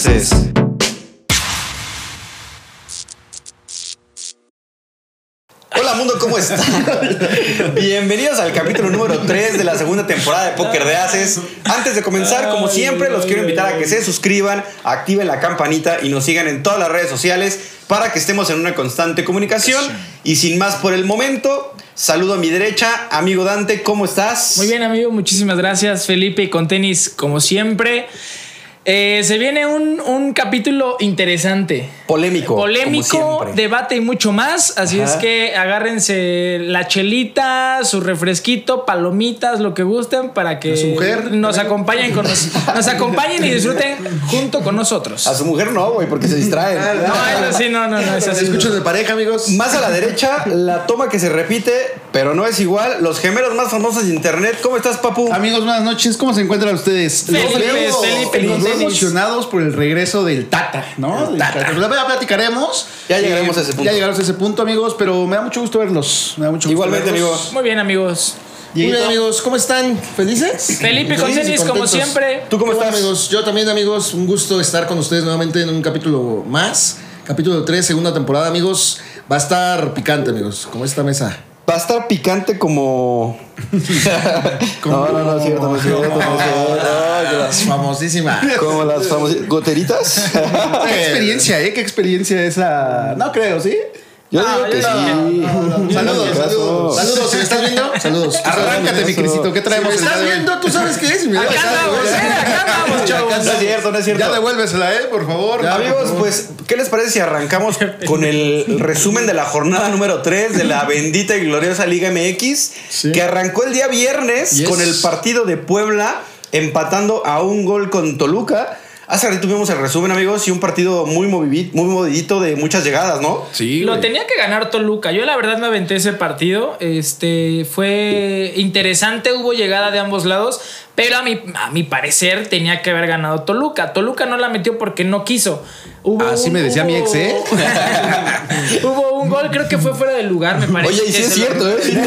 haces? Hola mundo, ¿cómo están? Bienvenidos al capítulo número 3 de la segunda temporada de Póker de Haces. Antes de comenzar, como siempre, los quiero invitar a que se suscriban, activen la campanita y nos sigan en todas las redes sociales para que estemos en una constante comunicación. Y sin más por el momento, saludo a mi derecha, amigo Dante, ¿cómo estás? Muy bien, amigo, muchísimas gracias, Felipe, y con tenis, como siempre. Eh, se viene un, un capítulo interesante. Polémico. Polémico, debate y mucho más. Así Ajá. es que agárrense la chelita, su refresquito, palomitas, lo que gusten, para que su mujer. nos acompañen con nos, nos acompañen y disfruten junto con nosotros. A su mujer no, güey, porque se distraen. No, eso sí, no, no, no, eso sí. Escuchos de pareja, amigos. Más a la derecha, la toma que se repite, pero no es igual. Los gemelos más famosos de internet. ¿Cómo estás, papu? Amigos, buenas noches. ¿Cómo se encuentran ustedes? Felipe, Los veo- Felipe, los veo emocionados por el regreso del Tata, ¿no? Del Tata. Ya platicaremos. Ya llegaremos a ese punto. Ya llegaremos a ese punto, amigos, pero me da mucho gusto verlos. Me da mucho gusto Igualmente, verlos. amigo. Muy bien, amigos. Muy bien, amigos. ¿Cómo están? ¿Felices? Felipe con tenis, como siempre. ¿Tú cómo Qué bueno, estás? amigos? Yo también, amigos, un gusto estar con ustedes nuevamente en un capítulo más. Capítulo 3, segunda temporada, amigos. Va a estar picante, amigos, como esta mesa. Va a estar picante como. no, no, no, es cierto, no es cierto, no es cierto. Ay, Es famosísima. Como las famosas. ¿Goteritas? Qué experiencia, ¿eh? Qué experiencia esa. No creo, ¿sí? Yo Ah, digo que yo sí. Saludos, Saludos. saludos. Si me estás viendo, saludos. Arráncate, mi Crisito. ¿Qué Si traemos me día estás viendo, tú sabes qué es. me Acá andamos, ¿eh? Acá andamos, chavos. No es cierto, no es cierto. Ya devuélvesela, ¿eh? Por favor. Amigos, pues, ¿qué les parece si arrancamos con el resumen de la jornada número 3 de la bendita y gloriosa Liga MX? Que arrancó el día viernes con el partido de Puebla empatando a un gol con Toluca. Hace ratito tuvimos el resumen, amigos, y un partido muy movidito, muy movidito de muchas llegadas, ¿no? Sí, Lo güey. tenía que ganar Toluca. Yo la verdad me aventé ese partido. Este fue interesante, hubo llegada de ambos lados, pero a mi, a mi parecer tenía que haber ganado Toluca. Toluca no la metió porque no quiso. Hubo Así un- me decía mi ex, ¿eh? hubo un gol, creo que fue fuera de lugar, me parece. Oye, y sí es se lo- cierto, ¿eh? Sí,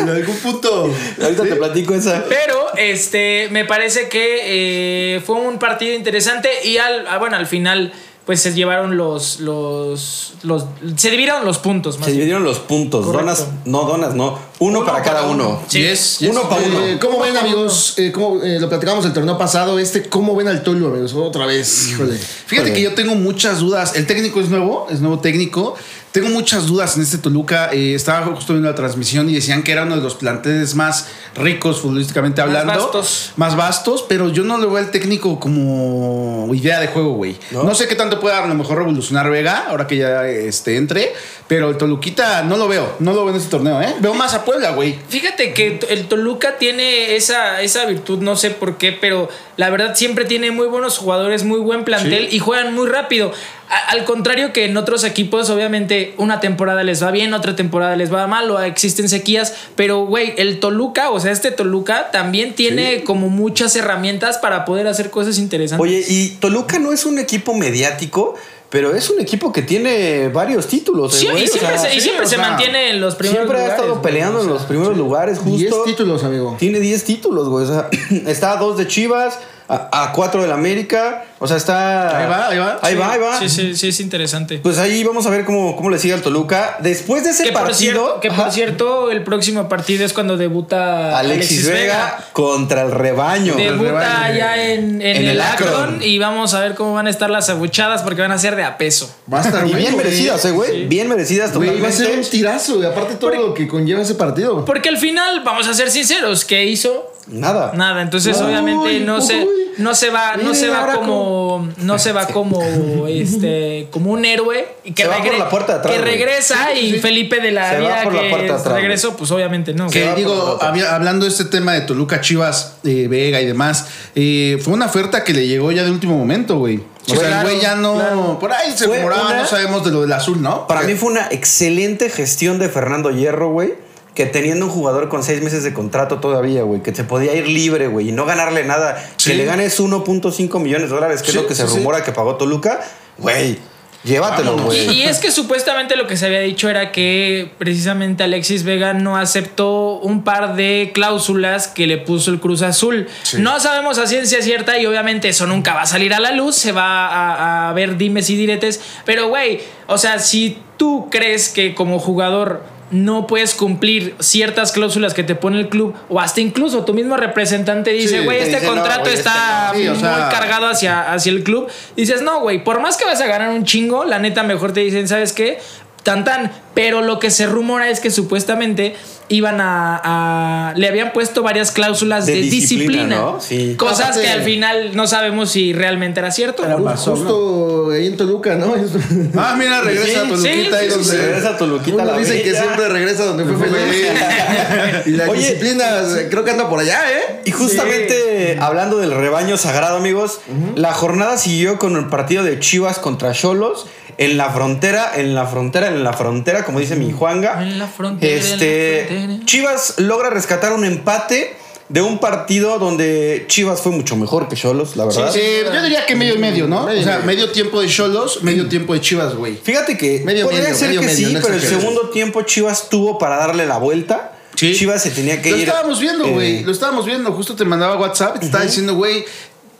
En algún punto. Ahorita te platico esa. Pero este me parece que eh, fue un partido interesante y al ah, bueno al final pues se llevaron los los los se dividieron los puntos más Se bien. dividieron los puntos. Correcto. Donas, no donas, no. Uno, para cada uno. Sí. Yes, Uno yes. para uno. Eh, ¿Cómo ven, amigos? Eh, ¿cómo, eh, lo platicamos el torneo pasado. Este, ¿cómo ven al Tolu, amigos? Otra vez, híjole. Fíjate que yo tengo muchas dudas. El técnico es nuevo, es nuevo técnico. Tengo muchas dudas en este Toluca. Eh, estaba justo viendo la transmisión y decían que era uno de los planteles más ricos futbolísticamente Más hablando. vastos. Más vastos, pero yo no le veo al técnico como idea de juego, güey. ¿No? ¿No? sé qué tanto pueda a lo mejor revolucionar Vega ahora que ya este, entre, pero el Toluquita no lo veo. No lo veo en este torneo, ¿eh? Veo más a Puebla, güey. Fíjate que el Toluca tiene esa, esa virtud, no sé por qué, pero la verdad siempre tiene muy buenos jugadores, muy buen plantel y juegan muy rápido. A- al contrario que en otros equipos, obviamente una temporada les va bien, otra temporada les va mal o existen sequías, pero güey, el Toluca, o sea, este Toluca también tiene como muchas herramientas para poder hacer cosas interesantes. Oye, y Toluca no es un equipo mediático, pero es un equipo que tiene varios títulos. ¿eh, Sí, güey? y O siempre, sea, se, y sí, siempre o se sea, mantiene en los primeros Siempre ha lugares, estado güey. peleando en los primeros lugares, justo. 10 títulos, amigo. Tiene 10 títulos, güey. O sea, está a 2 de Chivas, a, a 4 del América. O sea, está. Ahí va, ahí va. Ahí va, ahí va. Sí, sí, sí, es interesante. Pues ahí vamos a ver cómo, cómo le sigue al Toluca. Después de ese Que por, partido. cierto, que por cierto, el próximo partido es cuando debuta Alexis, Vega, contra el rebaño. Debuta allá en, en En el, el Akron. Akron. y vamos a ver cómo van a estar las abuchadas porque van a ser de a peso. Va a estar Y bueno, bien güey. merecidas, eh, güey. Bien merecidas Güey, va a totalmente. ser un tirazo, y aparte todo lo que conlleva ese partido. Porque al final, vamos a ser sinceros, ¿qué hizo? Nada. Nada, entonces Uy, obviamente no se uy. no se va no se va como no se va como este como un héroe y que Se va por regre- la puerta de atrás, que güey. regresa y Felipe de la Se vida por la que puerta de atrás, regresó, pues obviamente no. Que digo, había- hablando de este tema de Toluca, Chivas, eh, Vega y demás, eh, fue una oferta que le llegó ya de último momento, güey. O sea, claro, el güey ya no. claro. Por ahí se rumoraba, no sabemos de lo del azul, ¿no? Para mí fue una excelente gestión de Fernando Hierro, güey. Que teniendo un jugador con seis meses de contrato todavía, güey, que se podía ir libre, güey, y no ganarle nada, Sí. que le ganes 1.5 millones de dólares, que Sí, es lo que se sí, rumora que pagó Toluca, güey. llévatelo, güey. y es que supuestamente lo que se había dicho era que precisamente Alexis Vega no aceptó un par de cláusulas que le puso el Cruz Azul. No sabemos a ciencia cierta y obviamente eso nunca va a salir a la luz, se va a, a ver dimes y diretes. Pero, güey, o sea, si tú crees que como jugador no puedes cumplir ciertas cláusulas que te pone el club o hasta incluso tu mismo representante dice, Sí, güey, te este dice, no, contrato este está no. Sí, o muy sea- cargado hacia, hacia el club. Dices, no, güey, por más que vas a ganar un chingo, la neta mejor te dicen, ¿sabes qué? Tan tan. Pero lo que se rumora es que supuestamente iban a. a- le habían puesto varias cláusulas de, De disciplina. disciplina, ¿no? Sí. Cosas Aparte- que al final no sabemos si realmente era cierto. Era Pasó, Justo ahí en Toluca, ¿no? Ah, mira, regresa a Toluquita sí, ahí sí, donde. sí. Regresa a Toluquita, Uno la dicen que siempre regresa donde fue feliz. y la Oye. disciplina creo que anda por allá, ¿eh? Y justamente hablando del rebaño sagrado, amigos, la jornada siguió con el partido de Chivas contra Cholos en la frontera, en la frontera, en la frontera, como dice mi Juanga. En la frontera, en la Este, frontera. Chivas logra rescatar un empate de un partido donde Chivas fue mucho mejor que Cholos, la verdad. Eh, yo diría que medio y medio, ¿no? Medio o sea, medio. tiempo de Cholos, medio tiempo de Chivas, güey. Fíjate que Medio, podría medio, ser medio, que medio, sí, no pero el segundo tiempo Chivas tuvo para darle la vuelta. Sí. Chivas se tenía que Lo ir. estábamos viendo, eh, güey. Lo estábamos viendo. Justo te mandaba WhatsApp y te estaba diciendo, güey,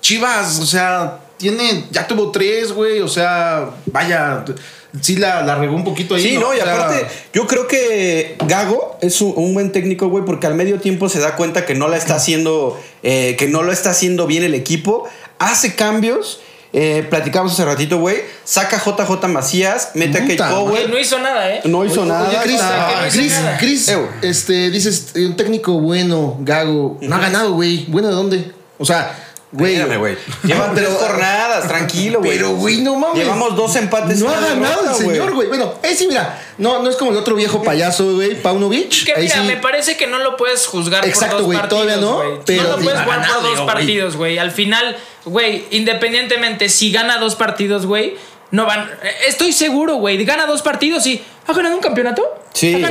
Chivas, o sea, tiene, ya tuvo tres, güey. O sea, vaya, sí la, la regó un poquito ahí. Sí, no, y O sea, aparte, yo creo que Gago es un, un buen técnico, güey, porque al medio tiempo se da cuenta que no la está haciendo, eh, que no lo está haciendo bien el equipo, hace cambios. Eh, platicamos hace ratito, güey. Saca JJ Macías, mete a Puta, Kate Güey, Cowell. no hizo nada, ¿eh? No hizo nada. Oye, Chris, no hizo Chris, nada. Chris, Ew. este, dices, eh, un técnico bueno, Gago, no ha ganado, güey. ¿Bueno de dónde? O sea, güey. Espérame, güey. Llevan Pero- tres jornadas, tranquilo, güey. Pero, güey, no mames. Llevamos dos empates. No ha ganado el señor, güey. Bueno, sí, mira. No, no es como el otro viejo payaso, güey, Paunovic. Que Ahí mira, sí- me parece que no lo puedes juzgar Exacto, por dos güey, partidos. todavía no, güey. pero no lo puedes jugar por dos güey. partidos, güey. Al final, güey, independientemente si gana dos partidos, güey, no van. eh, Estoy seguro, güey. Gana dos partidos y. ¿Ha ganado un campeonato? Sí.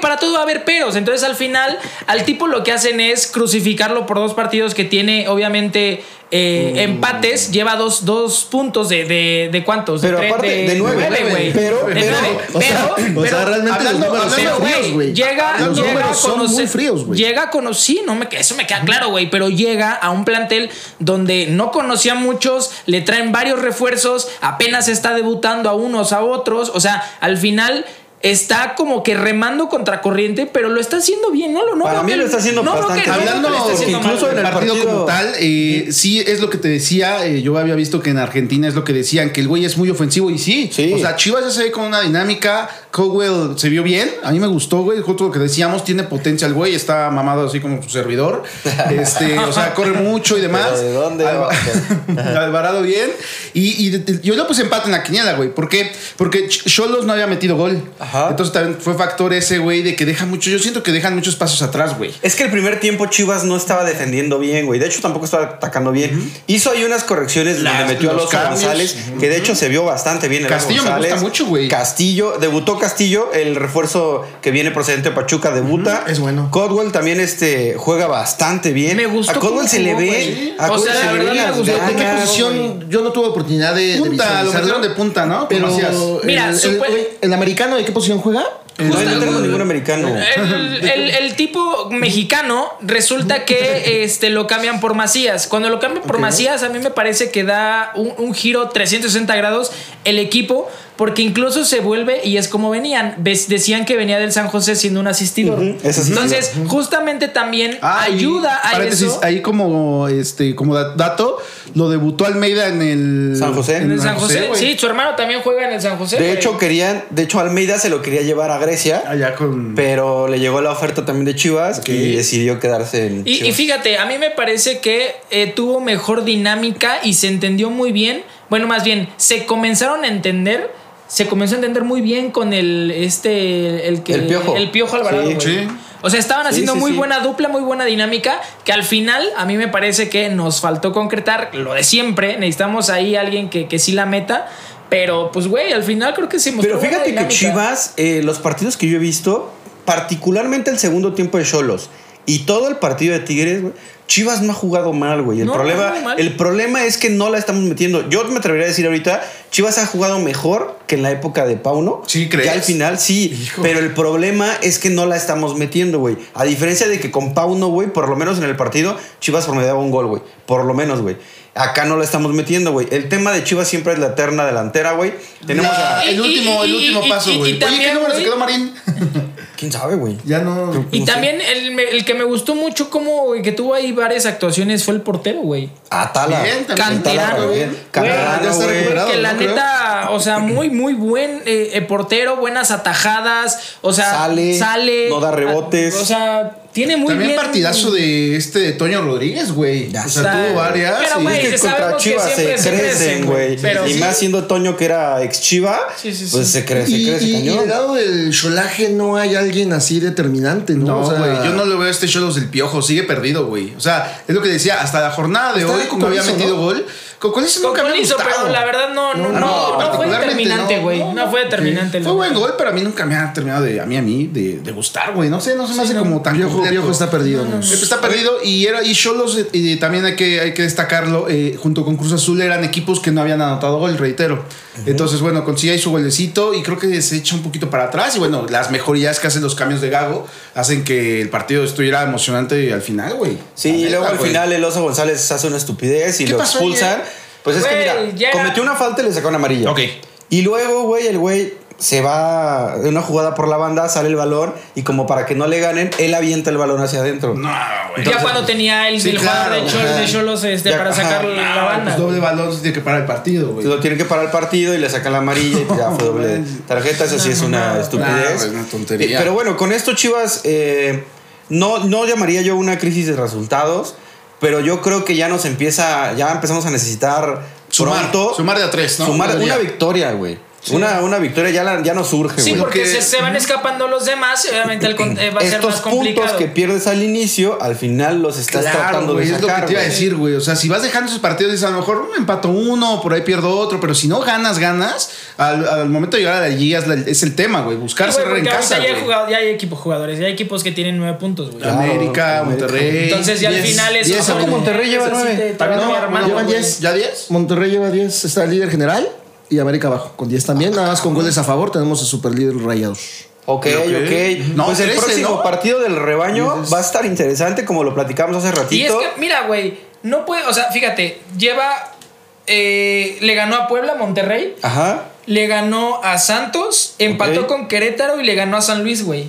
Para todo va a haber peros. Entonces, al final, al tipo lo que hacen es crucificarlo por dos partidos que tiene, obviamente, eh, Mm. empates. Lleva dos, dos puntos de, de, de cuántos? Pero tre- aparte, de nueve, güey. pero- De pero- nueve. o sea, Pero- o sea, realmente los números son fríos, güey. Llega, Los llega números muy fríos, güey. Llega conocer, sí, no me, eso me queda claro, güey, pero llega a un plantel donde no conocía a muchos, le traen varios refuerzos, apenas está debutando a unos a otros, o sea, al final está como que remando contra corriente, pero lo está haciendo bien, ¿no? no Para mí que- lo está haciendo no bastante que- Hablando lo haciendo incluso mal, en del el partido, partido- como tal, eh, sí es lo que te decía. eh, yo había visto que en Argentina es lo que decían, que el güey es muy ofensivo y sí. Sí. O sea, Chivas ya se ve con una dinámica. Cowell se vio bien. A mí me gustó, güey. Justo lo que decíamos, tiene potencia el güey. Está mamado así como su servidor. Este, o sea, corre mucho y demás. ¿Pero de dónde? Alvarado bien. Y, yo le puse empate en la quiniela, güey. ¿Por qué? Porque Ch- Cholos no había metido gol. Ajá. Entonces también fue factor ese, güey, de que deja mucho. Yo siento que dejan muchos pasos atrás, güey. Es que el primer tiempo Chivas no estaba defendiendo bien, güey. De hecho, tampoco estaba atacando bien. Hizo ahí unas correcciones Las- donde metió a los. González, que de hecho se vio bastante bien. el Castillo me González. gusta mucho, güey. Castillo, debutó Castillo, el refuerzo que viene procedente de Pachuca, debuta. es bueno. Codwell también este, juega bastante bien. Me gustó A Codwell se le ve. a O sea, se la verdad me gustó. ¿De, de qué posición? Yo no tuve oportunidad de, de Punta, lo visualizarlo. metieron de punta, ¿no? Pero. Mira, el, ¿el americano de qué posición juega? No, yo no tengo ningún americano. El, el- el tipo mexicano resulta que este, lo cambian por Macías. Cuando lo cambian por Macías, a mí me parece que da un, un giro 360 grados el equipo, porque incluso se vuelve y es como venían. Ves- decían que venía del San José siendo un asistidor. Es asistidor. Entonces, justamente también Ah, ayuda a paréntesis, eso. Ahí como este como da- dato, lo debutó Almeida en el San José. En el San José, sí, su hermano también juega en el San José. De hecho, querían, de hecho, Almeida se lo quería llevar a Grecia. Allá con Pero le llegó la oferta también de Chivas y decidió quedarse en Y, y fíjate, a mí me parece que eh, tuvo mejor dinámica y se entendió muy bien. Bueno, más bien, se comenzaron a entender. Se comenzó a entender muy bien con el este el que El Piojo. el Piojo Alvarado. Sí. güey. Sí. O sea, estaban Sí, haciendo sí, muy sí. buena dupla, muy buena dinámica, que al final a mí me parece que nos faltó concretar lo de siempre. Necesitamos ahí alguien que, que sí la meta. Pero, pues, güey, al final creo que se mostró Pero fíjate que. Chivas, eh, los partidos que yo he visto, particularmente el segundo tiempo de Cholos Y todo el partido de Tigres, güey. Chivas no ha jugado mal, güey. El, No, problema, no, mal. el problema es que no la estamos metiendo. Yo me atrevería a decir ahorita, Chivas ha jugado mejor que en la época de Pauno. Sí, ¿crees? Ya al final sí. Hijo. Pero el problema es que no la estamos metiendo, güey. A diferencia de que con Pauno, güey, por lo menos en el partido, Chivas promediaba un gol, güey. Por lo menos, güey. Acá no la estamos metiendo, güey. El tema de Chivas siempre es la eterna delantera, güey. Tenemos a. el último, y- el último y- paso, güey. Oye, también, ¿qué número se quedó Marín? ¿Quién sabe, güey? Ya no. Y No también el, el que me gustó mucho como güey, que tuvo ahí varias actuaciones fue el portero, güey. Atala. Bien. Canterano, Bien. güey. Canterano, ya está güey. recuperado. Que la ¿no? Creo. neta, o sea, muy, muy buen eh, eh, portero, buenas atajadas, o sea, Sale, sale, no da rebotes. O sea, tiene muy También bien. partidazo de este de Toño Rodríguez, güey. Ya O sea, está. tuvo varias. Pero, y- güey, Es que contra Chivas se crecen, güey. güey. Pero Y sí. más siendo Toño que era ex Chiva, Sí, sí, sí. pues se crece, Y, crece y- y cañón. del lado del cholaje no hay alguien así determinante, ¿no? No, O sea, güey, yo no le veo a este Cholos del Piojo, sigue perdido, güey. O sea, es lo que decía, hasta la jornada de hoy no había metido ¿no? gol. Cocolizo Con nunca me gustado. pero la verdad no, no, no, no, no, fue determinante, güey. no, No, fue determinante. Fue buen gol, pero a mí nunca me ha terminado de, a mí, a mí, de, de gustar, güey. No sé, no se me hace como tan Piojo, Piojo está perdido. ¿no? Está perdido y era y Cholos eh, y también hay que, hay que destacarlo eh, junto con Cruz Azul eran equipos que no habían anotado gol, reitero. Entonces, bueno, consigue ahí su golecito y creo que se echa un poquito para atrás y bueno, las mejorías que hacen los cambios de Gago hacen que el partido estuviera emocionante al final, güey. Sí, y luego al final el Oso González hace una estupidez y ¿Qué lo pasó expulsan. ayer? Pues es que mira, cometió una falta y le sacó una amarilla. Ok. Y luego, güey, el güey se va de una jugada por la banda, sale el balón y como para que no le ganen, él avienta el balón hacia adentro. No, güey. ya cuando tenía el, Sí, el jugador claro, de, Chol- ajá. de Cholos este, Ya, para ajá. sacar la Ah, banda. pues doble balón se tiene que parar el partido, güey. Entonces lo tienen que parar el partido y le sacan la amarilla y pues ya fue doble tarjeta. Eso sí es una no, estupidez. no, es una tontería. Eh, Pero bueno, con esto Chivas eh, no, no llamaría yo una crisis de resultados, pero yo creo que ya nos empieza, ya empezamos a necesitar Sumar, pronto sumar de a tres, ¿no? sumar una victoria, güey. Una, una victoria ya, la- ya nos surge, Sí, porque que- se, se van escapando los demás y obviamente el eh, va a ser Estos más puntos complicado. que pierdes al inicio, al final los estás Claro, tratando güey, de es lo que te iba a decir, güey. O sea, si vas dejando esos partidos, dices, a lo mejor un empato uno, por ahí pierdo otro, pero si no ganas, ganas, al, al momento de llegar a la liga es, la- es el tema, güey. Buscar Sí, cerrar en casa. ya hay, güey. jugado- ya hay equipos jugadores, ya hay equipos que tienen nueve puntos, güey. Claro, América, América. Monterrey. Entonces ya al Diez, final es. diez, ¿cómo Monterrey lleva nueve? no, güey. diez. ¿Ya 10? Monterrey lleva 10, está el líder general y América abajo con 10 también. Nada más con goles a favor tenemos el super líder Rayados. Ok, Ok. ok. No, pues el 13, próximo ¿no? partido del rebaño va a estar interesante, como lo platicamos hace Y es ratito. que, mira, güey, no puede, o sea, fíjate, lleva, eh, le ganó a Puebla, Monterrey, Ajá. le ganó a Santos, empató con Querétaro y le ganó a San Luis, güey.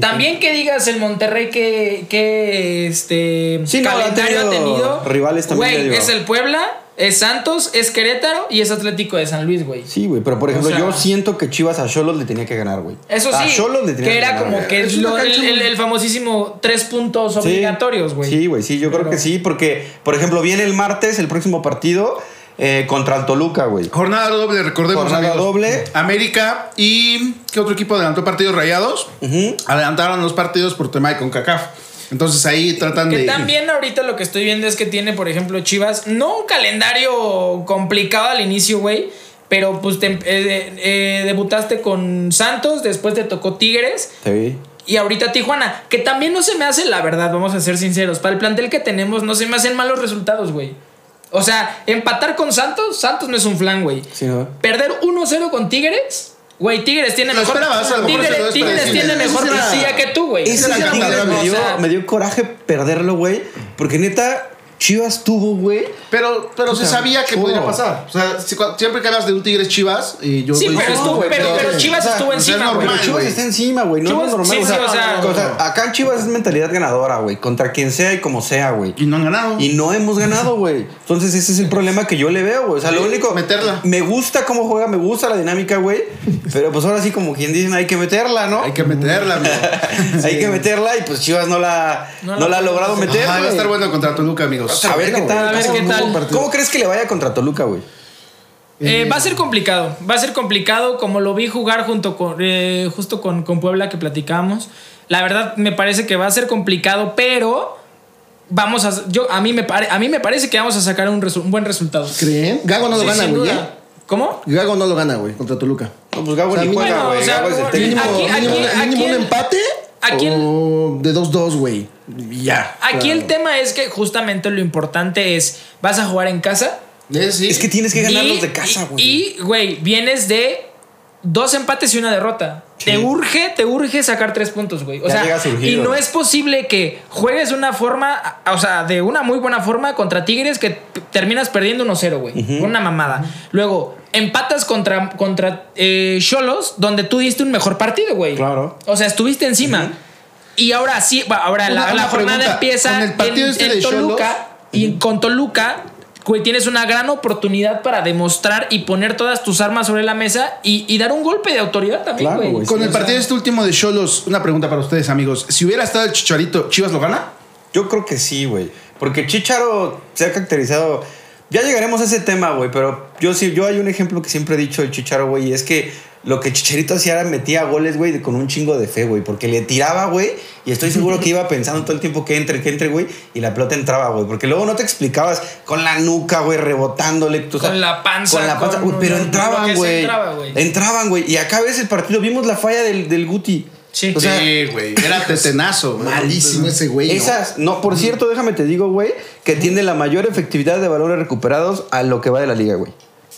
También que digas el Monterrey que, que este Sí, no, ha calendario ha tenido tenido. rivales también, Güey, es el Puebla, es Santos, es Querétaro y es Atlético de San Luis, güey. Sí, güey, pero por ejemplo, sea- yo siento que Chivas a Cholos le tenía que ganar, güey. Eso A sí, Xolos le tenía que era ganar, como güey. que Es es una lo- el, famosísimo tres puntos Sí. obligatorios, güey. Sí, güey, sí, yo creo que sí, porque, por ejemplo, viene el martes, el próximo partido, eh, contra el Toluca, güey. Jornada doble, recordemos. Jornada amigos. doble. América y. ¿Qué otro equipo adelantó partidos rayados? Adelantaron los partidos por tema de CONCACAF. Entonces ahí tratan Que de. también ahorita lo que estoy viendo es que tiene, por ejemplo, Chivas, no un calendario complicado al inicio, güey, pero pues te- eh, eh, debutaste con Santos, después te tocó Tigres Sí. y ahorita Tijuana, que también no se me hace, la verdad, vamos a ser sinceros, para el plantel que tenemos no se me hacen malos resultados, güey. O sea, empatar con Santos, Santos no es un flan, güey. Sí, ¿no? Perder 1-0 con Tigres, güey, Tigres tiene mejor. esperabas, a lo mejor Tigres, se tiene mejor plantilla que tú, güey. Ese era me dio, me dio coraje perderlo, güey, porque neta, Chivas tuvo, güey. Pero, pero se sea, sabía que todo. podría pasar. O sea, siempre que hablas de un Tigres Chivas, y yo Sí, pero, No, estuvo, güey, pero, pero- pero Chivas o sea, estuvo encima, güey. normal. Pero Chivas está encima, güey. No Chivas- es normal. sí, o, sea, sí, o sea- o sea, acá en Chivas es mentalidad ganadora, güey. Contra quien sea y como sea, güey. Y no han ganado. Y no hemos ganado, güey. Entonces ese es el problema que yo le veo, güey. O sea, lo único... meterla. Me gusta cómo juega, me gusta la dinámica, güey. Pero pues ahora sí, como quien dicen, hay que meterla, ¿no? Hay que meterla, amigo. Hay que meterla y pues Chivas no la, no No la la ha logrado meter, Ajá, va a estar bueno contra Toluca, amigos. A ver qué tal. A ver ¿Cómo- qué tal. ¿Cómo, crees que le vaya contra Toluca, güey? Eh, va a ser complicado, va a ser complicado como lo vi jugar junto con, eh, justo con, con Puebla que platicamos. La verdad me parece que va a ser complicado, pero vamos a, yo a mí me pare- a mí me parece que vamos a sacar un, resu- un buen resultado. ¿Creen? Gago no lo Sí, gana, güey. ¿eh? ¿Cómo? Gago no lo gana, güey, contra Toluca. No, pues Gago O sea, ni juega, bueno, güey. o sea, Gago es el como- técnico. Mínimo, Aquí- mínimo- aquí- mínimo aquí un el- empate Aquí el, O de 2-2, güey. Ya. aquí el tema es que justamente lo importante es, vas a jugar en casa. Eh, sí. Es que tienes que ganarlos y- de casa, güey. Y, güey, vienes de dos empates y una derrota. Te urge, te urge sacar tres puntos, güey. O Ya sea, y no es posible que juegues una forma, o sea, de una muy buena forma contra Tigres que terminas perdiendo 1-0, güey. Una mamada. Luego, empatas contra contra eh, Cholos, donde tú diste un mejor partido, güey. Claro. O sea, estuviste encima. Y ahora sí, ahora Una- la, la una jornada pregunta. empieza Con el partido en, este en de Toluca. Y con Toluca, güey, tienes una gran oportunidad para demostrar y poner todas tus armas sobre la mesa y, y dar un golpe de autoridad también, Claro, güey. güey. Con Sí, el o sea- partido este último de Cholos, una pregunta para ustedes, amigos. Si hubiera estado el Chicharito, ¿Chivas lo gana? Yo creo que sí, güey. Porque Chicharo se ha caracterizado. Ya llegaremos a ese tema, güey. Pero yo sí, yo hay un ejemplo que siempre he dicho del Chicharo, güey. Y es que lo que Chicharito hacía era metía goles, güey, con un chingo de fe, güey. Porque le tiraba, güey. Y estoy seguro que iba pensando todo el tiempo que entre, que entre, güey. Y la pelota entraba, güey. Porque luego no te explicabas con la nuca, güey, rebotándole. tú Con sabes, la panza, Con la panza, güey, Pero entraban, güey. entraba, güey. Entraban, güey. Y acá ves el partido. Vimos la falla del, del Guti. Sí. O sea, güey. Era tetenazo. Malísimo ese güey. ¿no? esas, no, por cierto, déjame te digo, güey, que tiene la mayor efectividad de balones recuperados a lo que va de la liga, güey.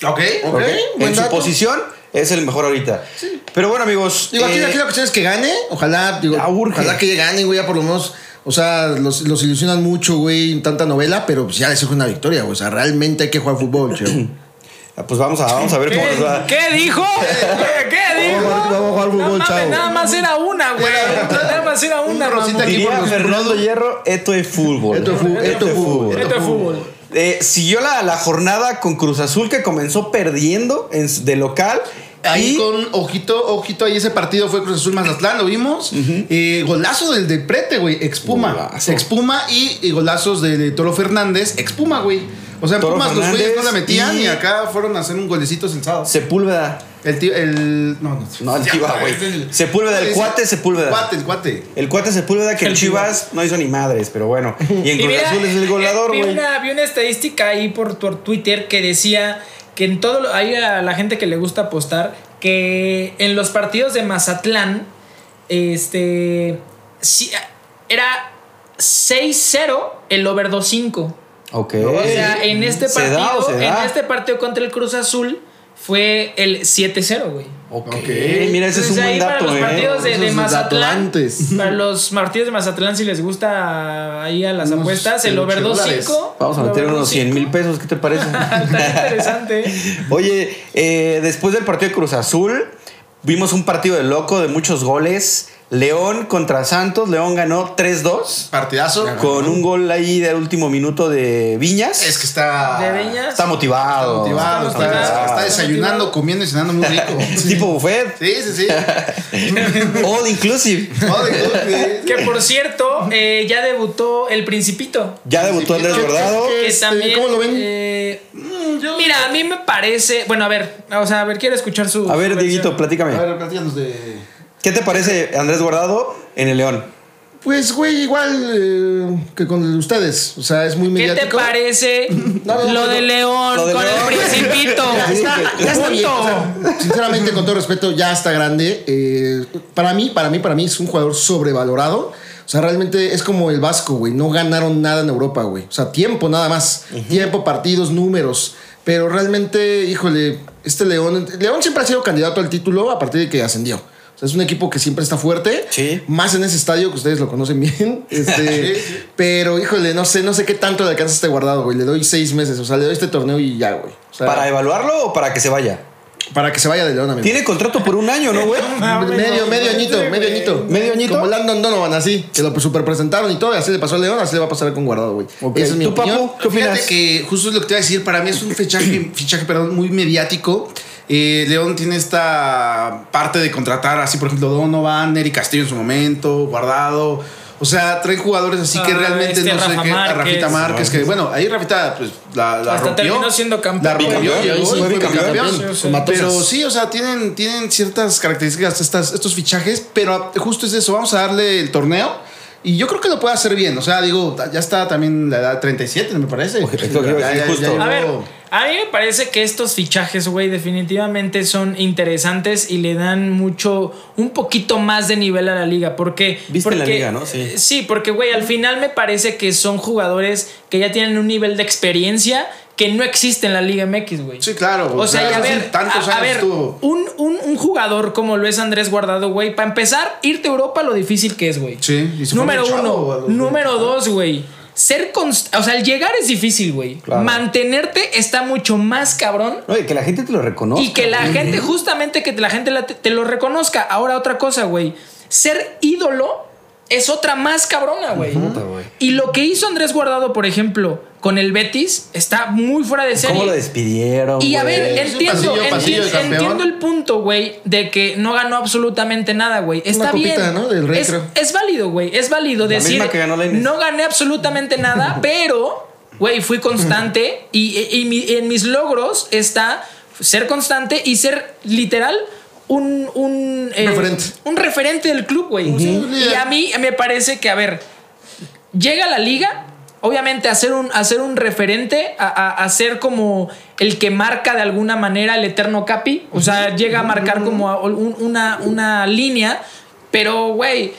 Ok, ok. ¿Ok? buen En su dato. posición es el mejor ahorita. Pero bueno, amigos. Digo, aquí, eh, aquí la cuestión es que gane. Ojalá, digo, ojalá que gane, güey, ya por lo menos. O sea, los, los ilusionan mucho, güey, tanta novela, pero pues ya les surge una victoria, güey. O sea, realmente hay que jugar fútbol, che. pues vamos a, vamos a ver cómo nos va. ¿Qué, ¿Qué dijo? ¿Qué, qué dijo? Vamos a jugar- vamos a jugar fútbol, no, chavo. nada más era una, güey. Nada más era una, rosita aquí por los Fernando Hierro, esto es fútbol. Es esto es fútbol. Esto es fútbol. Eh, siguió la, la jornada con Cruz Azul que comenzó perdiendo en, de local. Ahí y con ojito, ojito, ahí ese partido fue Cruz Azul Mazatlán, lo vimos. Eh, golazo del de Prete, güey, expuma. Golazo. Expuma y, y golazos de, de Toro Fernández, expuma, güey. O sea, en Toro Pumas los güeyes no la metían y... y- acá fueron a hacer un golecito sensado. Sepúlveda. El tío, el. No, no. No, el Chivas, güey. Sepúlveda, el cuate Sepúlveda. El cuate, el cuate. El cuate Sepúlveda que El en Chivas no hizo ni madres, pero bueno. Y en Cruz Azul es el goleador, eh, vi, güey. una, vi una estadística ahí por, por Twitter que decía que en todo, lo- hay a la gente que le gusta apostar, que en los partidos de Mazatlán, este, sí, era 6-0 el over 2-5. Ok. O sea, en este ¿Se da partido, se en da? este partido contra el Cruz Azul fue el 7-0, güey. Ok. Ok. Mira, ese es un Entonces, buen ahí para dato, los ¿eh? partidos de, de Esos Mazatlán, para los partidos de Mazatlán, si les gusta ahí a las Unos apuestas, el over dólares. 2-5. Vamos a meter unos 100 mil pesos, ¿qué te parece? Está interesante. Oye, eh, después del partido de Cruz Azul, vimos un partido de loco de muchos goles. León contra Santos. León ganó 3-2. Partidazo. Con un gol ahí del último minuto de Viñas. Es que está. De Beñas. Está motivado. Motivado, Está motivado. está desayunando, comiendo y cenando muy rico. Tipo buffet. Sí, sí, sí. All inclusive. Joder, joder. Que por cierto, eh, ya debutó El Principito. Ya debutó Andrés Guardado. Que Este, también. ¿cómo lo ven? eh, mira, a mí me parece. Bueno, a ver, o sea, a ver, quiero escuchar su. A ver, Dieguito, platícame. A ver, platícanos de. ¿Qué te parece Andrés Guardado en el León? Pues, güey, igual eh, que con ustedes. O sea, es muy ¿Qué te mediático. parece No, no, lo no, de. León Lo de con León. el Principito? Ya está, ya está bien. Punto. o sea, sinceramente, con todo respeto, ya está grande. Eh, para mí, para mí, para mí es un jugador sobrevalorado. O sea, realmente es como el Vasco, güey. No ganaron nada en Europa, güey. O sea, tiempo nada más. Tiempo, partidos, números. Pero realmente, híjole, este León. León siempre ha sido candidato al título a partir de que ascendió. Es un equipo que siempre está fuerte. Sí. Más en ese estadio que ustedes lo conocen bien. Este, Pero, híjole, no sé, no sé qué tanto le alcanza este guardado, güey. Le doy seis meses. O sea, le doy este torneo y ya, güey. O sea, ¿Para evaluarlo o para que se vaya? para que se vaya de León, amigo. Tiene contrato por un año, ¿no, güey? Medio, medio añito, medio añito. ¿Medio añito? Como Landon Donovan, así. Que lo super presentaron y todo. Y así le pasó a León, así le va a pasar con Guardado, güey. Ok. Esa es mi ¿Tú, opinión. Papu? ¿Qué opinas? Fíjate que justo es lo que te iba a decir. Para mí es un fichaje, fichaje perdón, muy mediático. Eh, León tiene esta parte de contratar, así por ejemplo, Donovan, Neri Castillo en su momento, Guardado. O sea, traen jugadores así que Ah, realmente este no sé qué. a Márquez. Rafita Márquez, que bueno, ahí Rafita pues la, la Hasta rompió. terminó siendo campeón. La rompió, Bicampeón, llegó y fue bicampeón. Sí, sí. Pero sí, o sea, tienen, tienen ciertas características estas, estos fichajes, pero justo es eso, vamos a darle el torneo. Y yo creo que lo puede hacer bien. O sea, digo, ya está también la edad 37, me parece. Oye, esto quiero decir justo. A ver, A mí me parece que estos fichajes, güey, definitivamente son interesantes y le dan mucho, un poquito más de nivel a la liga. Porque. Viste porque, la liga, ¿no? Sí. eh, Sí, porque, güey, al final me parece que son jugadores que ya tienen un nivel de experiencia que no existe en la Liga MX, güey. Sí, claro. O sea, y a ver, tantos a, a años ver un, un- un jugador como lo es Andrés Guardado, güey, para empezar, irte a Europa lo difícil que es, güey. Sí, y se Número chavo, uno. número dos, güey. Ser const- O sea, el llegar es difícil, güey. Claro. Mantenerte está mucho más cabrón. No, y que la gente te lo reconozca. Y que la gente, justamente que la gente te lo reconozca. Ahora, otra cosa, güey. Ser ídolo es otra más cabrona, güey. Y lo que hizo Andrés Guardado, por ejemplo, con el Betis, está muy fuera de serie. ¿Cómo lo despidieron? Y a ver, entiendo, pasillo, pasillo entiendo el punto, güey, de que no ganó absolutamente nada, güey. Está copita, bien. ¿no? Del Rey, es, creo. es válido, güey. Es válido La decir. misma que ganó Lainez. No gané absolutamente nada, pero, güey, fui constante. y, en mis logros está ser constante y ser literal. Un, un, eh, Referente. un referente del club, güey. Y a mí me parece que, a ver, llega a la liga, obviamente a ser un, ser un referente, a, a- a ser como el que marca de alguna manera el eterno Capi, o sea, llega a marcar como a- un- una, una línea, pero, güey,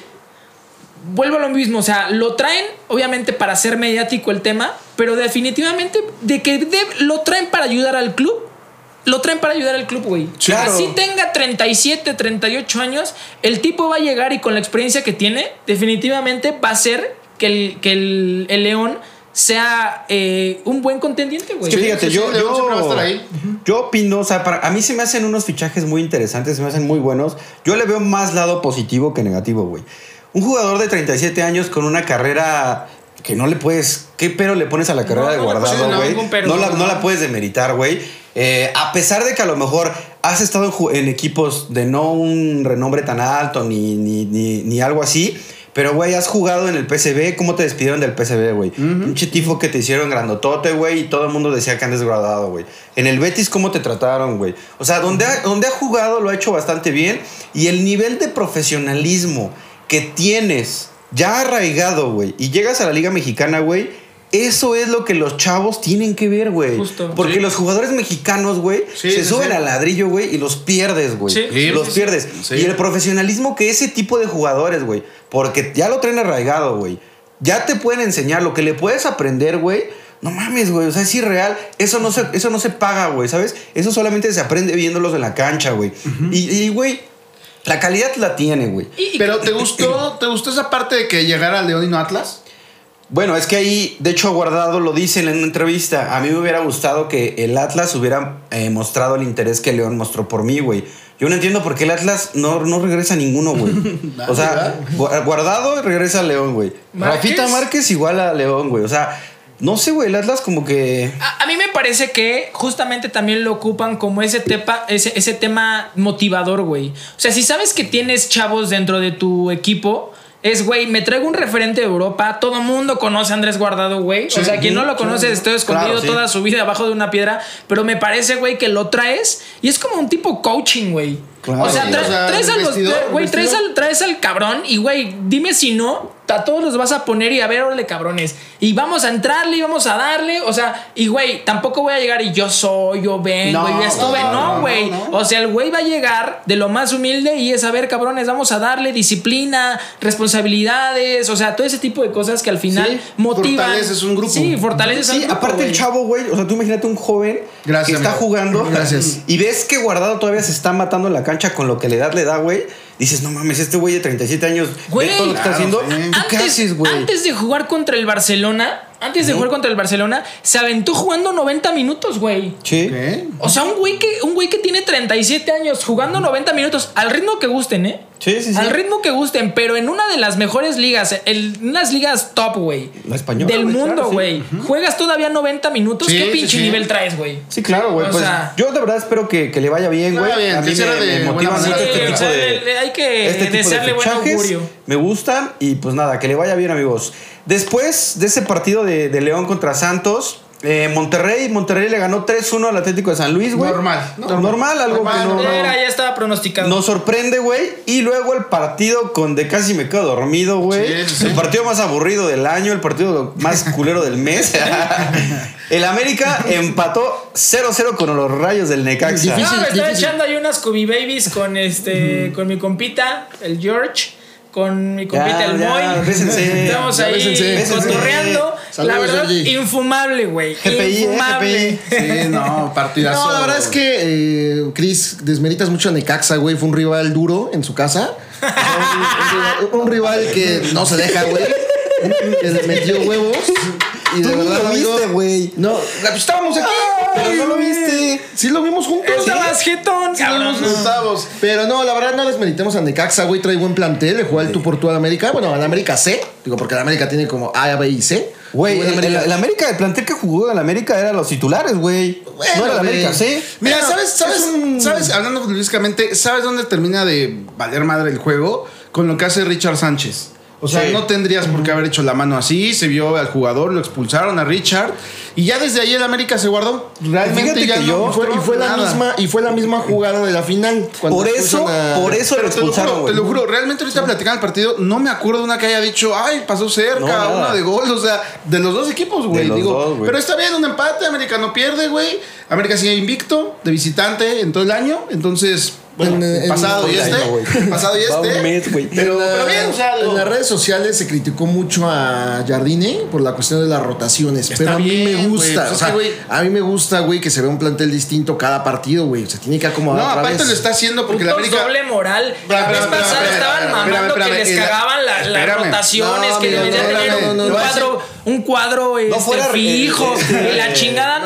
vuelvo a lo mismo, o sea, lo traen obviamente para hacer mediático el tema, pero definitivamente de que de- lo traen para ayudar al club. Lo traen para ayudar al club, güey. Claro. Así tenga 37, 38 años, el tipo va a llegar y con la experiencia que tiene, definitivamente va a hacer que el, que el, el León sea eh, un buen contendiente, güey. Es que fíjate, sí, sí, yo, yo, siempre va a estar ahí. yo opino, o sea, para, a mí se me hacen unos fichajes muy interesantes, se me hacen muy buenos. Yo le veo más lado positivo que negativo, güey. Un jugador de 37 años con una carrera que no le puedes. ¿Qué pero le pones a la carrera No, de no guardado, no, güey? pero. No, la, no la puedes demeritar, güey. Eh, a pesar de que a lo mejor has estado en, equipos de no un renombre tan alto ni, ni, ni, ni algo así. Pero, güey, has jugado en el PCB. ¿Cómo te despidieron del PCB, güey? Un chitifo que te hicieron grandotote, güey, y todo el mundo decía que andes graduado, güey. En el Betis, ¿cómo te trataron, güey? O sea, donde ha, donde ha jugado lo ha hecho bastante bien. Y el nivel de profesionalismo que tienes ya arraigado, güey, y llegas a la Liga Mexicana, güey, eso es lo que los chavos tienen que ver, güey. Justo. Porque Sí. los jugadores mexicanos, güey, Sí, se sí, suben sí. al ladrillo, güey, y los pierdes, güey. Sí. Sí, los pierdes. Sí. Y el profesionalismo que ese tipo de jugadores, güey, porque ya lo traen arraigado, güey. Ya te pueden enseñar lo que le puedes aprender, güey. No mames, güey, o sea, es irreal. Eso no se, eso no se paga, güey, ¿sabes? Eso solamente se aprende viéndolos en la cancha, güey. Y, y, güey, la calidad la tiene, güey. Pero ¿te gustó, ¿te gustó esa parte de que llegara León y no Atlas? Bueno, es que ahí, de hecho, Guardado lo dice en una entrevista. A mí me hubiera gustado que el Atlas hubiera eh, mostrado el interés que León mostró por mí, güey. Yo no entiendo por qué el Atlas no, no regresa a ninguno, güey. o sea, Gu- Guardado regresa a León, güey. Rafita Márquez igual a León, güey. O sea, no sé, güey. El Atlas como que. A, a mí me parece que justamente también lo ocupan como ese, tepa, ese, ese tema motivador, güey. O sea, si sabes que tienes chavos dentro de tu equipo, es, güey, me traigo un referente de Europa. Todo mundo conoce a Andrés Guardado, güey. o sea, quien no lo conoce, estoy escondido Claro, sí. toda su vida abajo de una piedra. Pero me parece, güey, que lo traes y es como un tipo coaching, güey. Claro, o sea, sí. tra- O sea, traes, el a los- vestidor, el traes, al, traes al cabrón y, güey, dime si no, a todos los vas a poner y a ver, órale, cabrones. Y vamos a entrarle y vamos a darle. O sea, y, güey, tampoco voy a llegar y yo soy, yo vengo No, y ya estuve. no, güey. no, no. O sea, el güey va a llegar de lo más humilde y es a ver, cabrones, vamos a darle disciplina, responsabilidades, o sea, todo ese tipo de cosas que al final Sí, motivan. fortaleces un grupo. Sí, fortaleces al Sí, grupo, aparte el güey. chavo, güey. O sea, tú imagínate un joven Gracias, que está amigo. jugando. Gracias. Y ves que Guardado todavía se está matando en la cancha con lo que la edad le da, güey. Dices, no mames, este güey de 37 años Güey, ve todo lo que está claro, haciendo. sí. ¿Tú qué haces, güey? antes de jugar contra el Barcelona, antes de jugar contra el Barcelona, se aventó jugando 90 minutos, güey. Sí. ¿Qué? O sea, un güey que un güey que tiene 37 años jugando 90 minutos al ritmo que gusten, ¿eh? Sí, sí, sí. Al ritmo que gusten, pero en una de las mejores ligas, en unas ligas top, güey. La española, Del güey, mundo, claro, sí. güey. Juegas todavía 90 minutos, Sí, ¿qué pinche sí. nivel traes, güey? Sí, claro, güey. O Pues sea- yo de verdad espero que, que le vaya bien, Le güey. vaya bien, A mí me, de me motiva mucho este o tipo de. hay que este tipo de desearle buen augurio. Me gustan y pues nada, que le vaya bien, amigos. Después de ese partido de, de León contra Santos, Eh, Monterrey, Monterrey le ganó 3-1 al Atlético de San Luis, güey. Normal, Normal, normal. algo Normal, que no, ya estaba pronosticado. nos sorprende, güey. Y luego el partido con de casi me quedo dormido, güey. Sí, sí, sí. El partido más aburrido del año, el partido más culero del mes. el América empató 0-0 con los rayos del Necaxa. No, Difícil. me estaba echando ahí unas Scooby Babies con este, con mi compita, el George, con mi compita Ya, el ya, Moy. bésense. Estamos Ya, ahí bésense. Bésense. cotorreando. Saludos, la verdad, infumable, güey. GPI, eh, Infumable. GPI. Sí, no, partidazo. No, la verdad es que, eh, Chris, desmeritas mucho a Necaxa, güey. Fue un rival duro en su casa. Un, un rival que no se deja, güey. Que le metió huevos. Y de verdad, lo amigo, viste, güey. No, pues estábamos aquí. Pero no lo viste. Sí lo vimos juntos. Estabas jetón, cabrón. Los octavos. Pero no, la verdad no desmeritemos a Necaxa, güey. Trae buen plantel. Le jugó al tú por tú al América. Bueno, al América C. Digo, porque el América tiene como A, B y C. Güey, el, el- el América, el plantel que jugó el América eran los titulares, güey. Bueno, no era el América. ¿sí? Mira, Bueno, ¿sabes, sabes, un- sabes, hablando futbolísticamente, ¿sabes dónde termina de valer madre el juego? Con lo que hace Richard Sánchez. O sea, Sí. no tendrías por qué haber hecho la mano así, se vio al jugador, lo expulsaron a Richard y ya desde ahí el América se guardó. Realmente ya que no yo- Y fue, y fue la misma, y fue la misma jugada de la final. Por eso, a- por eso lo Pero te lo expulsaron, juro, te lo juro, realmente ahorita platicando el partido, no me acuerdo una que haya dicho, ay, pasó cerca, No, una de gol, o sea, de los dos equipos, güey. De los Digo, dos, güey. pero está bien, un empate, América no pierde, güey. América sigue invicto, de visitante en todo el año, entonces, bueno, En- el en- pasado y este, año, pasado y Va un este. mes, güey. Pero, En la- pero bien, o sea, digo, en las redes sociales se criticó mucho a Jardine por la cuestión de las rotaciones. Está pero a mí bien, me gusta. pues o sea, güey- a mí me gusta, güey, que se vea un plantel distinto cada partido, güey. Se tiene que acomodar. no, otra aparte vez. lo está haciendo porque la Putos América. doble moral. La vez pasada estaban mamando que les cagaban la- las Espérame. rotaciones, No, que deberían no, tener no, no, un, cuadro, un cuadro este, fijo. eh, y la chingada no,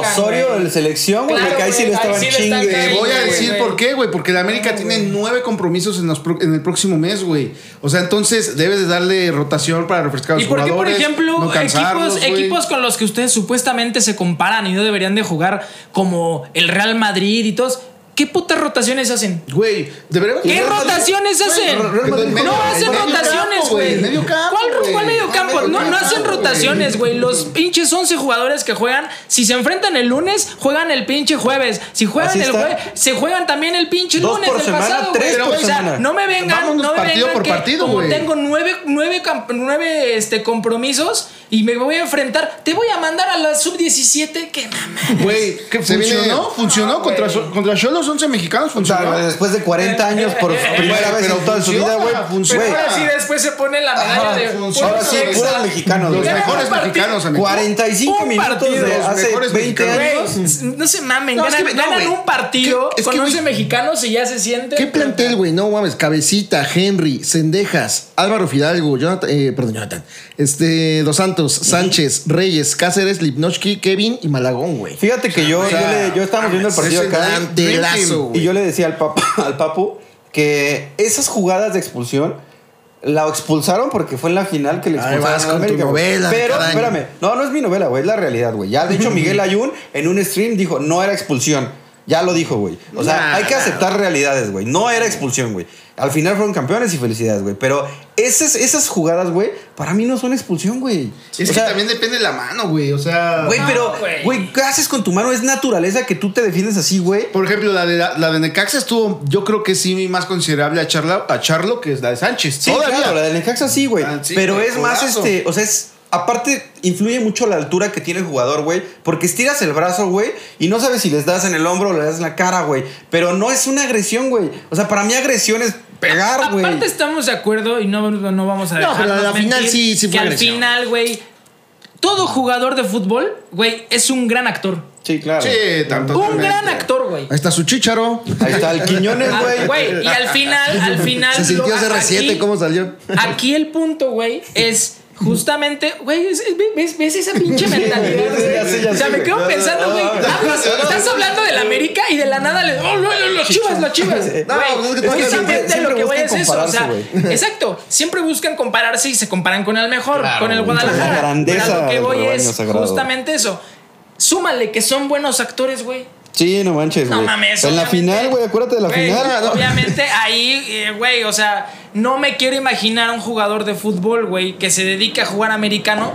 Osorio güey. de selección, güey, Claro, porque ahí sí le estaban sí chingue. Te voy a decir güey. por qué, güey. Porque la América tiene nueve compromisos en, los pro- en el próximo mes, güey. O sea, entonces debes de darle rotación para refrescar a los ¿Y por qué, por ejemplo, no equipos, equipos con los que ustedes supuestamente se comparan y no deberían de jugar como el Real Madrid y todos? ¿Qué putas rotaciones hacen? Güey, deberíamos... ¿Qué Real Madrid- rotaciones hacen? No hacen rotaciones, güey. Medio campo, ¿Cuál, cuál medio campo? medio No, no hacen rotaciones, güey. Los pinches 11 jugadores que juegan, si se enfrentan el lunes, juegan el pinche jueves. Si juegan Así el jueves, se juegan también el pinche Dos lunes por del semana, pasado, tres güey. por o sea, semana. no me vengan, Vámonos no me partido vengan por que partido, como tengo nueve, nueve, nueve este, compromisos y me voy a enfrentar, te voy a mandar a la sub-17 que mamá. Güey, ¿qué funcionó? ¿Funcionó contra, contra Cholos 11 mexicanos? O ¿Funcionó? sea, después de 40 años por primera vez en toda su vida, güey. funciona. Güey, Pero ahora sí después se pone la medalla Ajá, de funciona. Ahora sí, Puros mexicanos, Los mejores mexicanos, amigo. 45 Un minutos partido, de los hace mejores 20 mexicanos. años. Güey, no se mamen, No, es ganan, que- no, ganan un partido ¿Qué- es con que, 11 güey, mexicanos y ya se siente. ¿Qué plantel, güey? No mames. Cabecita, Henry, Cendejas, Álvaro Fidalgo, Jonathan, eh, perdón, Jonathan. Este, Dos Santos, Sánchez, Reyes, Cáceres, Lipnochki, Kevin y Malagón, güey. Fíjate que yo, O sea, yo, le- yo estábamos viendo el partido acá. güey. Y yo le decía al, papu, al Papu que esas jugadas de expulsión la expulsaron porque fue en la final que le expulsaron vas con tu América. novela de Pero, espérame, no, no es mi novela, güey, es la realidad, güey. Ya, de hecho, Miguel Ayun en un stream dijo, no era expulsión. Ya lo dijo, güey. O sea, Nah, hay que aceptar realidades, güey. No era expulsión, güey. Al final fueron campeones y felicidades, güey. Pero esas, esas jugadas, güey, para mí no son expulsión, güey. Es O que sea, también depende de la mano, güey. O sea. Güey, No, pero, güey. güey, ¿qué haces con tu mano? Es naturaleza que tú te defiendes así, güey. Por ejemplo, la de, la, de Necaxa estuvo, yo creo que sí, más considerable a, Charla, a Charlo que es la de Sánchez. Sí, Todavía. claro, la del Necaxa sí, güey. Ah, sí, pero es más, este, o sea, es. Aparte, influye mucho la altura que tiene el jugador, güey. Porque estiras el brazo, güey. Y no sabes si les das en el hombro o le das en la cara, güey. Pero no es una agresión, güey. O sea, para mí agresión es pegar, güey. Aparte estamos de acuerdo y no, no vamos a No, pero la final sí- sí fue que al agresión. final, güey, todo jugador de fútbol, güey, es un gran actor. Sí, claro. Sí, tanto. Un gran actor, güey. Ahí está su chicharo. Ahí está el Quiñones, Ah, güey. Güey, y al final, al final. Se sintió lo- CR7, aquí- ¿cómo salió? Aquí el punto, güey, es justamente, güey, es- es- ¿ves, ves esa pinche mentalidad? sé, ya o sea, me quedo pensando, güey, estás hablando de la América y de la nada le, oh, los chivas, los chivas. No, pues es que siempre- lo que voy es eso, o sea, exacto, siempre buscan compararse y se comparan con el mejor, Claro, con el Guadalajara. la grandeza Pero lo que del voy es sagrado. justamente eso. Súmale que son buenos actores, güey. Sí, no manches, No güey. mames. En la final, güey, acuérdate de la final. ¿no? Obviamente ahí, eh, güey, o sea, no me quiero imaginar a un jugador de fútbol, güey, que se dedique a jugar americano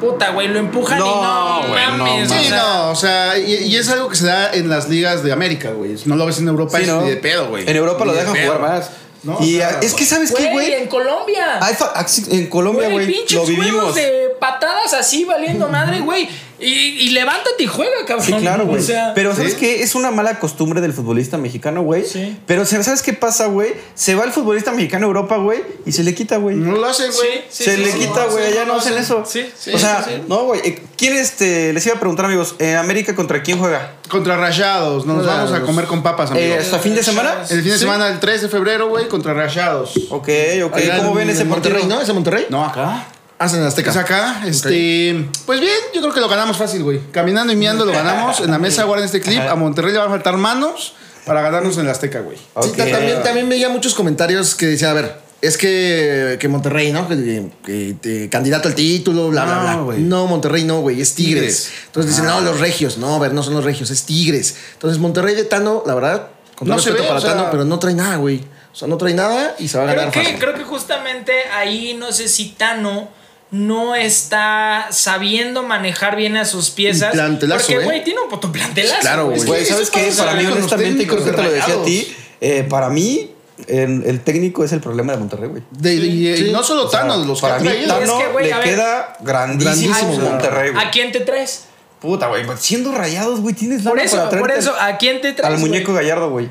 puta, güey, lo empujan y No, no güey, no mames. Sí, o sea, no, o sea, y, y es algo que se da en las ligas de América, güey. No lo ves en Europa, Sí, es ¿no? ni de pedo, güey. En Europa lo Ni dejan pedo. jugar más. No, y es que, ¿sabes qué, Güey, en Colombia. Hay fa- axi- En Colombia, Güey, lo vivimos. de patadas así valiendo madre, güey. Y, y levántate y juega, cabrón. Sí, claro, güey. O sea, pero ¿sabes ¿sí? qué? Es una mala costumbre del futbolista mexicano, güey. Sí. Pero ¿sabes qué pasa, güey? Se va el futbolista mexicano a Europa, güey, y se le quita, güey. No lo hacen, güey. Sí, se le sí, quita, güey. Allá no no hacen eso. Sí, sí, o sea, no, güey. eh, ¿Quién este? Les iba a preguntar, amigos. ¿En América contra quién juega? Contra Rayados. Nos Rayados. vamos a comer con papas, Eh, amigos. ¿Hasta fin de semana? El fin de Sí. semana, el 3 de febrero, güey, contra Rayados. Ok, ok. Allá ¿Cómo en- ven ese partido? Monterrey, ¿no? ¿Es en Monterrey? No, acá. Hacen en Azteca. Es acá, este. Pues bien, yo creo que lo ganamos fácil, güey. Caminando y miando lo ganamos. En la mesa, guarden este clip. A Monterrey le van a faltar manos para ganarnos en la Azteca, güey. Sí, también, también veía muchos comentarios que decían, a ver, es que, que Monterrey, ¿no? Que, que- que candidato al título, bla, bla, No, bla. güey. No, Monterrey no, güey, es Tigres. Tigres. Entonces dicen, no, los regios. No, a ver, no son los regios, es Tigres. Entonces Monterrey de Tano, la verdad, con No se respeto ve, para o sea- Tano, pero no trae nada, güey. O sea, no trae nada y se va a creo ganar que, fácil. creo que justamente ahí no sé si Tano no está sabiendo manejar bien a sus piezas. Plantelazo, Porque, ¿eh? güey, tiene un puto plantelazo. Claro, güey. ¿sabes qué? Para mí, honestamente, y creo que te lo decía a ti. eh, para mí, el, el técnico es el problema de Monterrey, güey. De- de- y, Sí. y no solo O sea, Tano, los para mí. Es que, güey, le queda grandísimo, Grandísimo, Monterrey, güey. ¿A quién te traes? Puta, güey. Siendo rayados, güey, tienes Por lana eso, para por eso, ¿a quién te traes? Al muñeco? Gallardo, güey.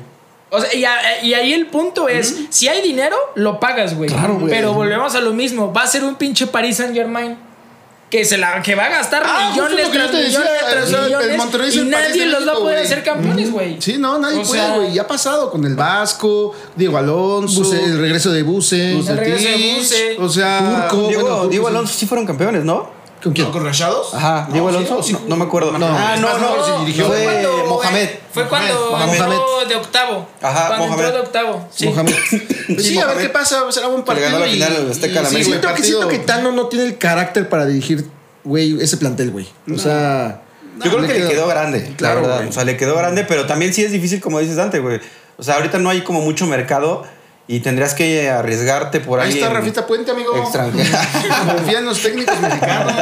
O sea, y, a- y ahí el punto es, si hay dinero, lo pagas, güey. Claro, güey. Pero volvemos a lo mismo. Va a ser un pinche Paris Saint Germain. Que, se la, que va a gastar Ah, millones tras decía, millones tras el y el nadie los va a poder hacer campeones, güey. Sí, no, nadie O puede, güey. Ya ha pasado con el Vasco, Diego Alonso. Buse- el regreso de Buse. El regreso de Buse. O sea, Turco. Diego, bueno, Diego Alonso sí fueron campeones, ¿no? ¿Con quién? ¿No con Rayados? Ajá, Diego No, Alonso. sí, no, no me acuerdo. No, ah, no, no. no, dirigió. Fue cuando- Mohamed. Fue cuando Mohamed. entró de octavo. Ajá, cuando Mohamed. entró de octavo. Sí. Mohamed. Pues sí, a ver qué pasa. Será buen Que partido. ganó la y- final al Azteca a la y- América. sí, Siento que, partido- siento que Tano no tiene el carácter para dirigir, güey, ese plantel, güey. O sea. Yo creo que le quedó grande, Claro, la verdad. güey. O sea, le quedó grande, pero también sí es difícil, como dices Dante, güey. O sea, ahorita no hay como mucho mercado y tendrías que arriesgarte por Ahí alguien. está Rafita Puente, amigo. extranjero. Confía en los técnicos mexicanos.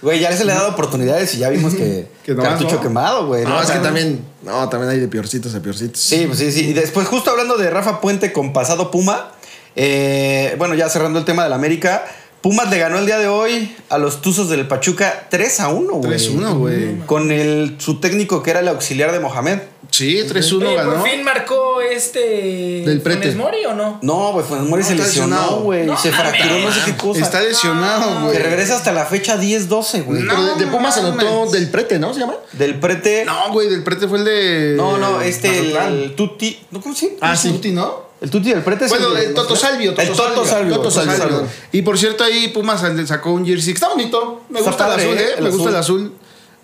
Güey, ya se le ha dado oportunidades y ya vimos que, Que no cartucho ¿no? quemado, güey. No, O es que también. No, también hay de peorcitos a peorcitos. Sí, pues sí, sí. Y después, justo hablando de Rafa Puente con pasado Puma, eh, bueno, ya cerrando el tema del América, Pumas le ganó el día de hoy a los Tuzos del Pachuca 3 a 1, güey. 3-1, güey. Con el, su técnico que era el auxiliar de Mohamed. Sí, 3-1 Oye, ganó. ¿Por fin marcó este. Del Prete. Funes Mori o no? No, güey, Funes Mori No, se está lesionó, güey. No se mames. fracturó no sé qué cosa. Está lesionado, güey. que regresa hasta la fecha 10-12, güey. No. Pero de, de Pumas anotó del prete, ¿no? ¿Se llama? Del prete. No, güey, del prete fue el de. No, no, este, el, el Tuti. ¿No, ¿Cómo se Ah, sí. Tuti, ¿no? El Tuti del prete es Bueno, de- el Toto Salvio. El Toto Salvio. Toto Salvio. Y por cierto, ahí Pumas le sacó un jersey. Está bonito. Me Está gusta padre, el azul, ¿eh? ¿eh? El Me gusta el azul.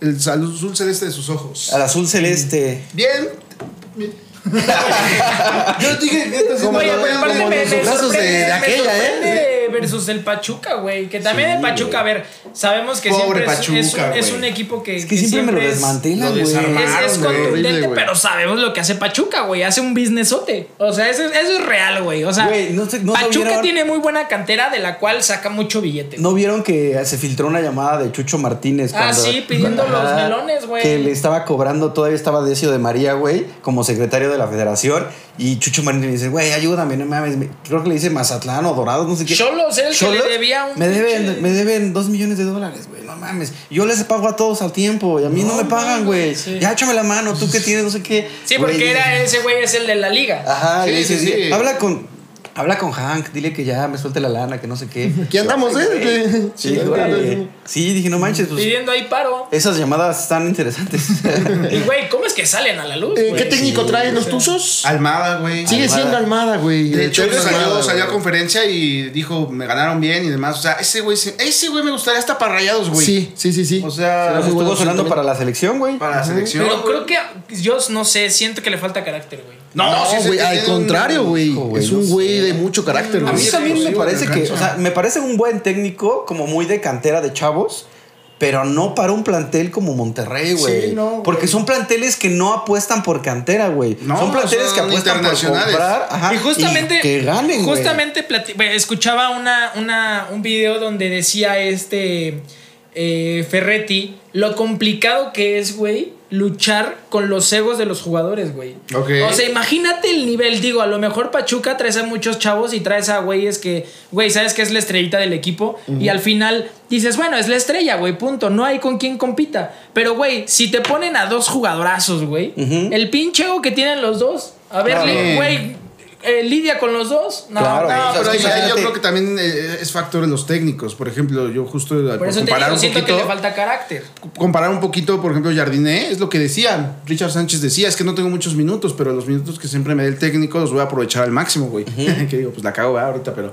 El azul celeste de sus ojos. Al azul celeste. Bien. Yo dije, Como no, no, me los brazos de- de aquella, ¿eh? Versus el Pachuca, güey. Que también el Pachuca, a ver, sabemos que Pobre siempre es- un, es güey. un equipo que, Es que siempre me lo es- desmantelan, güey. Es, contundente, pero sabemos lo que hace Pachuca, güey. Hace un businessote. O sea, eso, eso es real, güey. O sea, Güey, no sé- no Pachuca tiene muy buena cantera de la cual saca mucho billete. ¿No vieron que se filtró una llamada de Chucho Martínez? Ah, sí, pidiendo los melones, güey. Que le estaba cobrando, todavía estaba Decio de María, güey, como secretario de la federación. Y Chucho Martínez dice, güey, ayúdame, no mames. me- Creo que le dice Mazatlán o Dorados, no sé qué. Cholos era el que le Cholos, debía un Me deben, me deben dos millones de dólares, güey, no mames. Yo les pago a todos al tiempo y a mí no, me pagan, güey. sí. Ya échame la mano, tú que tienes, no sé qué. Sí, porque era ese güey, es el de la liga. Ajá, y Sí, dice, sí, sí. habla con. Habla con Hank, dile que ya me suelte la lana, que no sé qué. Aquí andamos, ¿eh? Sí, güey. Sí, dije, no manches, pues. Pidiendo ahí paro. Esas llamadas están interesantes. Y güey, ¿cómo es que salen a la luz? Eh? ¿Qué técnico traen los Tuzos? Almada, güey. Sigue Almada. siendo Almada, güey. De hecho, él salió, a conferencia y dijo, me ganaron bien y demás. O sea, ese güey, se- ese güey me gustaría hasta para rayados, güey. Sí, sí, sí, sí. O sea, Estuvo bueno sonando para la selección, güey. Para la selección. Pero creo que yo no sé, siento que le falta carácter, güey. No, No, sí, sí, güey, al contrario, güey. Es un güey de mucho carácter, A güey. mí también me parece que, o sea, me parece un buen técnico, como muy de cantera de chavos, pero no para un plantel como Monterrey, güey. Sí, no. Porque son planteles que no apuestan por cantera, güey. No, son planteles son que apuestan por comprar. Ajá, y justamente, que ganen, güey. justamente escuchaba una, una, un video donde decía este eh, Ferretti lo complicado que es, güey, luchar con los egos de los jugadores, güey. Ok. O sea, imagínate el nivel. Digo, a lo mejor Pachuca traes a muchos chavos y traes a güeyes que, güey, sabes que es la estrellita del equipo. Y al final dices, bueno, es la estrella, güey, punto. No hay con quien compita. Pero, güey, si te ponen a dos jugadorazos, güey, el pinche ego que tienen los dos. A ver, güey, eh, lidia con los dos. No, Claro. no, pero ahí, ahí yo creo que también eh, es factor de los técnicos. Por ejemplo, yo justo Por eso te comparar digo, un siento poquito, que le falta carácter. comparar un poquito, por ejemplo, Jardiné, es lo que decía. Richard Sánchez decía, es que no tengo muchos minutos, pero los minutos que siempre me dé el técnico los voy a aprovechar al máximo, güey. que digo, pues la cago ¿verdad? ahorita, pero,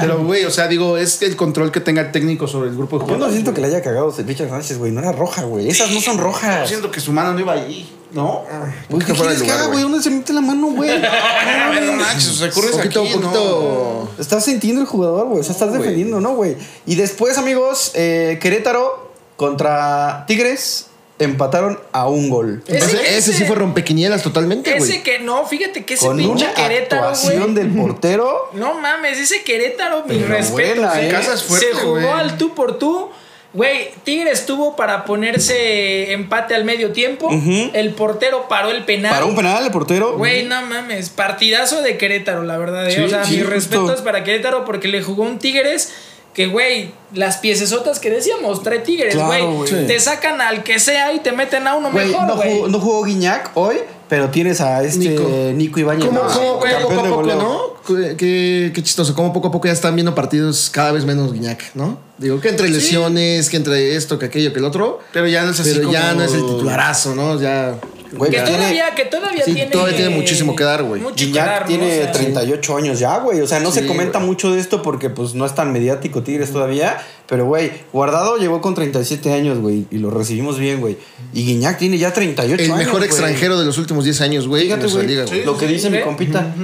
pero, güey, o sea, digo, es el control que tenga el técnico sobre el grupo de Yo no jugadores. siento que le haya cagado Richard Sánchez, güey. No era roja, güey. Esas no son Yo rojas. siento que su mano no iba ahí, ¿no? Güey, ¿Qué que fuera quieres que haga, güey? ¿Dónde se mete la mano, güey? No sea, corres poquito, aquí, poquito. Estás sintiendo el jugador, güey. O sea, estás defendiendo, ¿no, güey? Y después, amigos, eh, Querétaro contra Tigres empataron a un gol. Ese- Ese, ese sí fue rompequinielas totalmente, Ese güey. que no, fíjate que ese Con pinche una Querétaro, actuación güey. del portero. No mames, ese Querétaro, mi respeto. buena, ¿eh? Casa es fuerte, Se jugó al tú por tú. Güey, Tigres tuvo para ponerse empate al medio tiempo. El portero paró el penal. Para un penal, el portero. Güey, no mames, partidazo de Querétaro, la verdad. ¿eh? Sí, o sea, sí, mis respetos para Querétaro porque le jugó un Tigres que, güey, las piecesotas que decíamos, trae Tigres, güey. Te sacan al que sea y te meten a uno mejor, no, güey. jugó, no jugó Guiñac hoy, pero tienes a este Nico, Nico. ¿Cómo, ¿no? cómo, güey, cómo poco a de poco, goleo. no? Qué, qué- chistoso, cómo poco a poco ya están viendo partidos cada vez menos Guiñac, ¿no? Digo, que entre lesiones, que entre esto, que aquello, que el otro. Pero ya no es así Pero ya como- no es el titularazo, ¿no? Ya. Güey, que tiene- todavía, que todavía Sí, tiene. todavía tiene muchísimo que dar, güey. Guiñac dar, ¿no? tiene O sea, 38 años ya, güey. O sea, no se Sí, comenta güey. mucho de esto porque pues no es tan mediático Tigres todavía. Pero, güey, Guardado llegó con 37 años, güey. Y lo recibimos bien, güey. Y Guiñac tiene ya 38 El años. mejor güey. extranjero de los últimos 10 años, güey, Fíjate, güey. liga, güey. Lo que dice mi compita.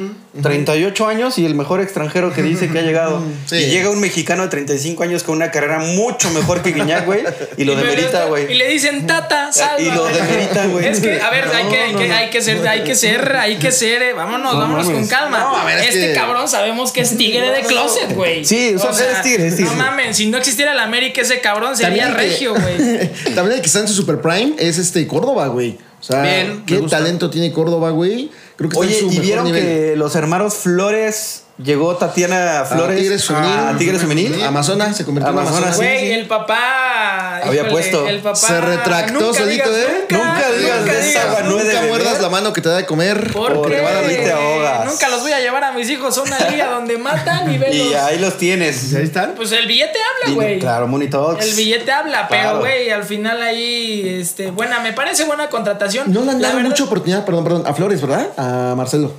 38 años y el mejor extranjero que dice que ha llegado. Sí. Y llega un mexicano de 35 años con una carrera mucho mejor que Guiñac, güey. Y lo y me- demerita, Y güey. le dicen tata, salva. Y lo demerita, güey. Es que, a ver, hay, No, que, hay, no, que, no. hay que ser, hay que ser, hay que ser, eh, vámonos, No vámonos mames. con calma. No, a ver, es este que- cabrón sabemos que es tigre de closet, güey. Sí, o sea, es tigre, es tigre. No mames, si no existiera el América, ese cabrón sería el que- regio, güey. También el que está en su super prime es este Córdoba, güey. O sea, Bien, qué gusta. talento tiene Córdoba, güey. Creo que está Oye, en su ¿y mejor vieron nivel. que los hermanos Flores llegó Tatiana Flores Tigres Femenil. a Tigres Femenil? Amazona, se convirtió en Amazona. sí, Güey, sí. el papá. Había puesto. El papá. Se retractó nunca solito, digas ¿eh? Nunca digas de esa de Nunca beber. muerdas la mano que te da de comer. ¿Por Porque qué? van a abrir te ahogas. Nunca los voy a llevar a mis hijos a una liga donde matan y ven Y ahí los tienes. ¿Y ahí están? Pues el billete habla, güey. Claro, Talks. El billete habla, Claro. pero güey, al final ahí, este, buena, me parece buena contratación. No le han dado mucha oportunidad, perdón, perdón, a Flores, ¿verdad? A Marcelo.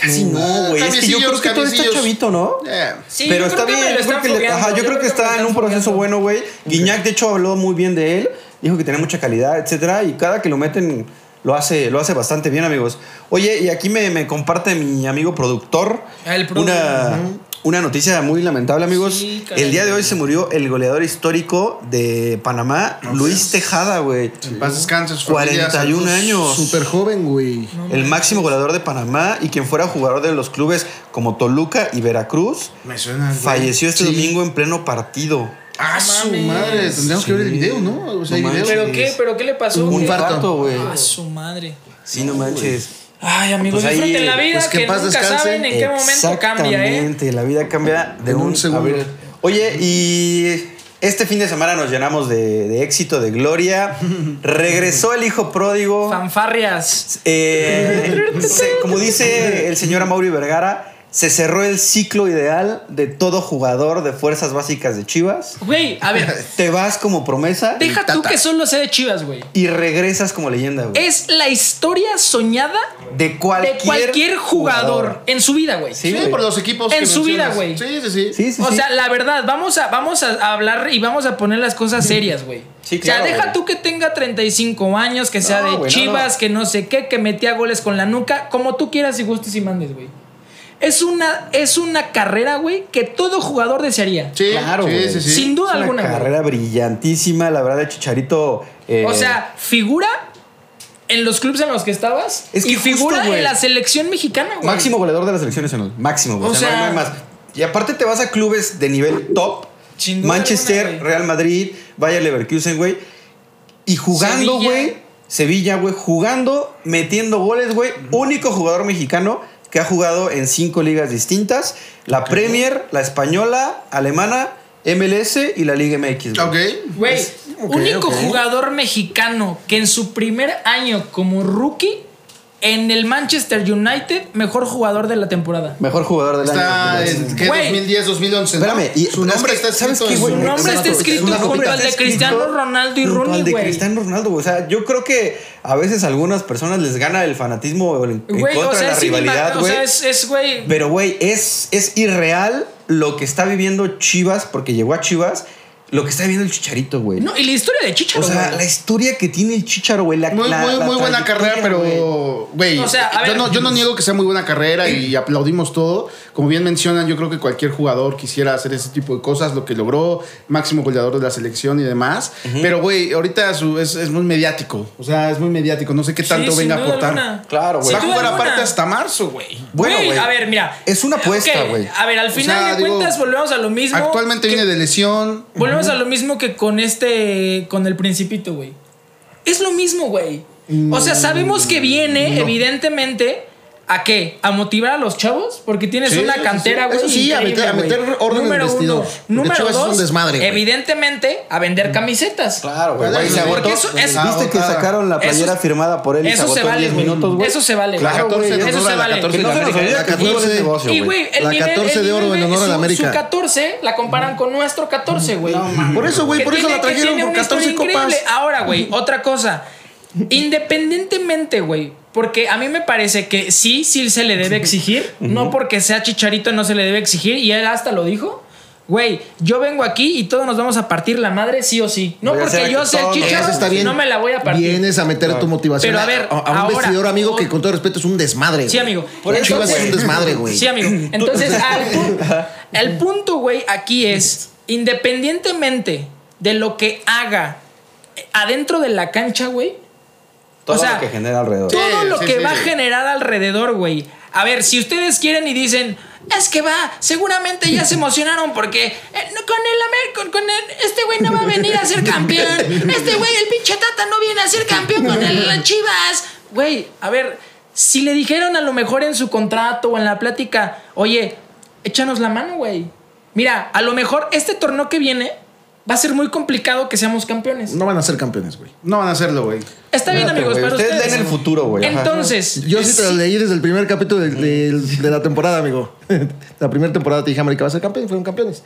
Casi no, güey. Es que yo creo que todo está chavito, ¿no? Eh, Sí, pero yo está creo que bien, yo creo que, le- ajá, yo creo que está en un proceso fogueando. bueno, güey. Guiñac, de hecho, habló muy bien de él. Dijo que tenía mucha calidad, etcétera. Y cada que lo meten, lo hace, lo hace bastante bien, amigos. Oye, y aquí me, me comparte mi amigo productor Ah, el productor. una, una noticia muy lamentable, amigos. Sí, el día de hoy se murió el goleador histórico de Panamá, Luis Tejada, güey. en paz descanse, su familia, 41 saludos. años. Súper joven, güey. el máximo goleador de Panamá y quien fuera jugador de los clubes como Toluca y Veracruz. Me suena. güey. Falleció este Sí. domingo en pleno partido. Ah, su mames. madre. Tendríamos que ver el Sí. video, ¿no? O sea, hay No video. ¿Pero qué? ¿Pero qué le pasó? Un infarto, güey. Ah, su madre. Sí, no manches. Ay, amigos, Pues ahí, disfruten la vida, pues, que que en paz nunca descanse. saben en qué momento cambia, ¿eh? Exactamente, la vida cambia de En un, un segundo. Oye, y este fin de semana nos llenamos de, de éxito, de gloria. Regresó el hijo pródigo. Fanfarrias. Eh, se- como dice el señor Amaury Vergara, se cerró el ciclo ideal de todo jugador de fuerzas básicas de Chivas. Güey, a ver, Te vas como promesa deja tú que solo sea de Chivas, güey. y regresas como leyenda, güey. Es la historia soñada De cualquier, de cualquier jugador, en su vida, güey. Sí, Sí, güey. por los equipos. En que su vida, güey. Sí, sí, sí. Sí, sí, o sí. sea, la verdad, vamos a, vamos a hablar y vamos a poner las cosas serias, güey. Sí, o sea, claro, deja güey. tú que tenga 35 años, que sea No, de güey, no, Chivas, no. que no sé qué, que metía goles con la nuca, como tú quieras y gustes y mandes, güey. Es una, es una carrera, güey, que todo jugador desearía. Sí, Claro, sí, güey. sí, sí. Sin duda Es una alguna. güey. carrera brillantísima, la verdad, de Chicharito. eh, O sea, figura en los clubes en los que estabas Es que y justo, figura en la selección mexicana, güey. máximo goleador de la selección nacional. Máximo, güey. O O sea, no hay- sea- no hay más. Y aparte te vas a clubes de nivel top Sin duda Manchester, alguna. Real Madrid, Bayer Leverkusen, güey. Y jugando, Sevilla. güey. Sevilla, güey. Jugando, metiendo goles, güey. Único jugador mexicano que ha jugado en cinco ligas distintas. La Premier, la española, alemana, MLS y la Liga MX. güey. Ok. Güey, ok, único jugador mexicano que en su primer año como rookie en el Manchester United, mejor jugador de la temporada. Mejor jugador del Está año. en ¿qué? Güey. 2010, 2011. ¿no? Espérame, y- su nombre que, está ¿sabes escrito qué, en güey? su- nombre está escrito junto al de Está Cristiano escrito Ronaldo y junto al de güey. Cristiano Ronaldo, güey. O sea, yo creo que a veces a algunas personas les gana el fanatismo en, en Güey, contra o sea, de la es inima- rivalidad, o güey. sea, es, es, güey. Pero, güey, es, es irreal lo que está viviendo Chivas, porque llegó a Chivas, lo que está viviendo el Chicharito, güey. No, y la historia de o Chicharo, sea, güey. la historia que tiene el Chicharo, güey. La, Muy, la- muy, la muy buena carrera, pero, güey, O sea, a yo, ver. no, yo no niego que sea muy buena carrera y aplaudimos todo. Como bien mencionan, yo creo que cualquier jugador quisiera hacer ese tipo de cosas, lo que logró, máximo goleador de la selección y demás. Pero, güey, ahorita su- es, es muy mediático. O sea, es muy mediático. No sé qué tanto venga a aportar. alguna. Claro, güey. Va a jugar aparte hasta marzo, güey. Bueno, Güey, a ver, mira. Es una apuesta, güey. A ver, al O final sea, de digo, cuentas volvemos a lo mismo. Actualmente que- viene de lesión. Volvemos a lo mismo que con este. con el Principito, güey. Es lo mismo, güey. O sea, sabemos que viene, no. evidentemente. ¿A qué? ¿A motivar a los chavos? Porque tienes Sí, una sí, sí. cantera, güey. Eso sí, a increíble, meter- a meter orden en el Número vestidor. uno. Número Chivas es un dos, desmadre, evidentemente, a vender camisetas. Claro, güey. Se porque eso es- ¿Viste que sacaron la Eso- playera firmada por él y se Eso se en vale, 10 güey. minutos, güey? Eso se vale. Claro, La 14 güey. de Eso honor se a la vale. 14 Que no se de nos América. olvide La que el fútbol 14 es negocio, Y, güey. La nivel, 14 el de oro en honor a la su- América. Su 14 la comparan con nuestro 14, güey. Por eso, güey, por eso la trajeron por una 14 historia copas. increíble. Ahora, güey, otra cosa. Independientemente, güey, porque a mí me parece que sí, sí se le debe exigir. No porque sea chicharito no se le debe exigir. Y él hasta lo dijo. Güey, yo vengo aquí y todos nos vamos a partir la madre sí o sí. No Voy porque yo sea bien. no me la voy a partir. Vienes a meter tu motivación Pero a ver, a, a un ahora- vestidor amigo que con todo respeto es un desmadre. Sí, amigo. Por eso Chivas es un desmadre, güey. Sí, amigo. Entonces, al el punto, güey, aquí es, independientemente de lo que haga adentro de la cancha, güey, Todo o sea, lo que genera alrededor. Sí, todo lo sí, que sí, va a generar alrededor, güey. A ver, si ustedes quieren y dicen, es que va, seguramente ya se emocionaron porque eh, no, con el Amer, con, con el- este güey no va a venir a ser campeón. Este güey, el pinche Tata, no viene a ser campeón con el Chivas. Güey, a ver, si le dijeron a lo mejor en su contrato o en la plática, oye, échanos la mano, güey. Mira, a lo mejor este torneo que viene va a ser muy complicado que seamos campeones. No van a ser campeones, güey. No van a hacerlo, güey. Está bien, amigos, güey, para ustedes ustedes. leen el futuro, güey, ajá. Entonces, Yo sí te lo leí desde el primer capítulo de, de- de la temporada, amigo. la primera temporada te dije, América va a ser campeón y fueron campeones.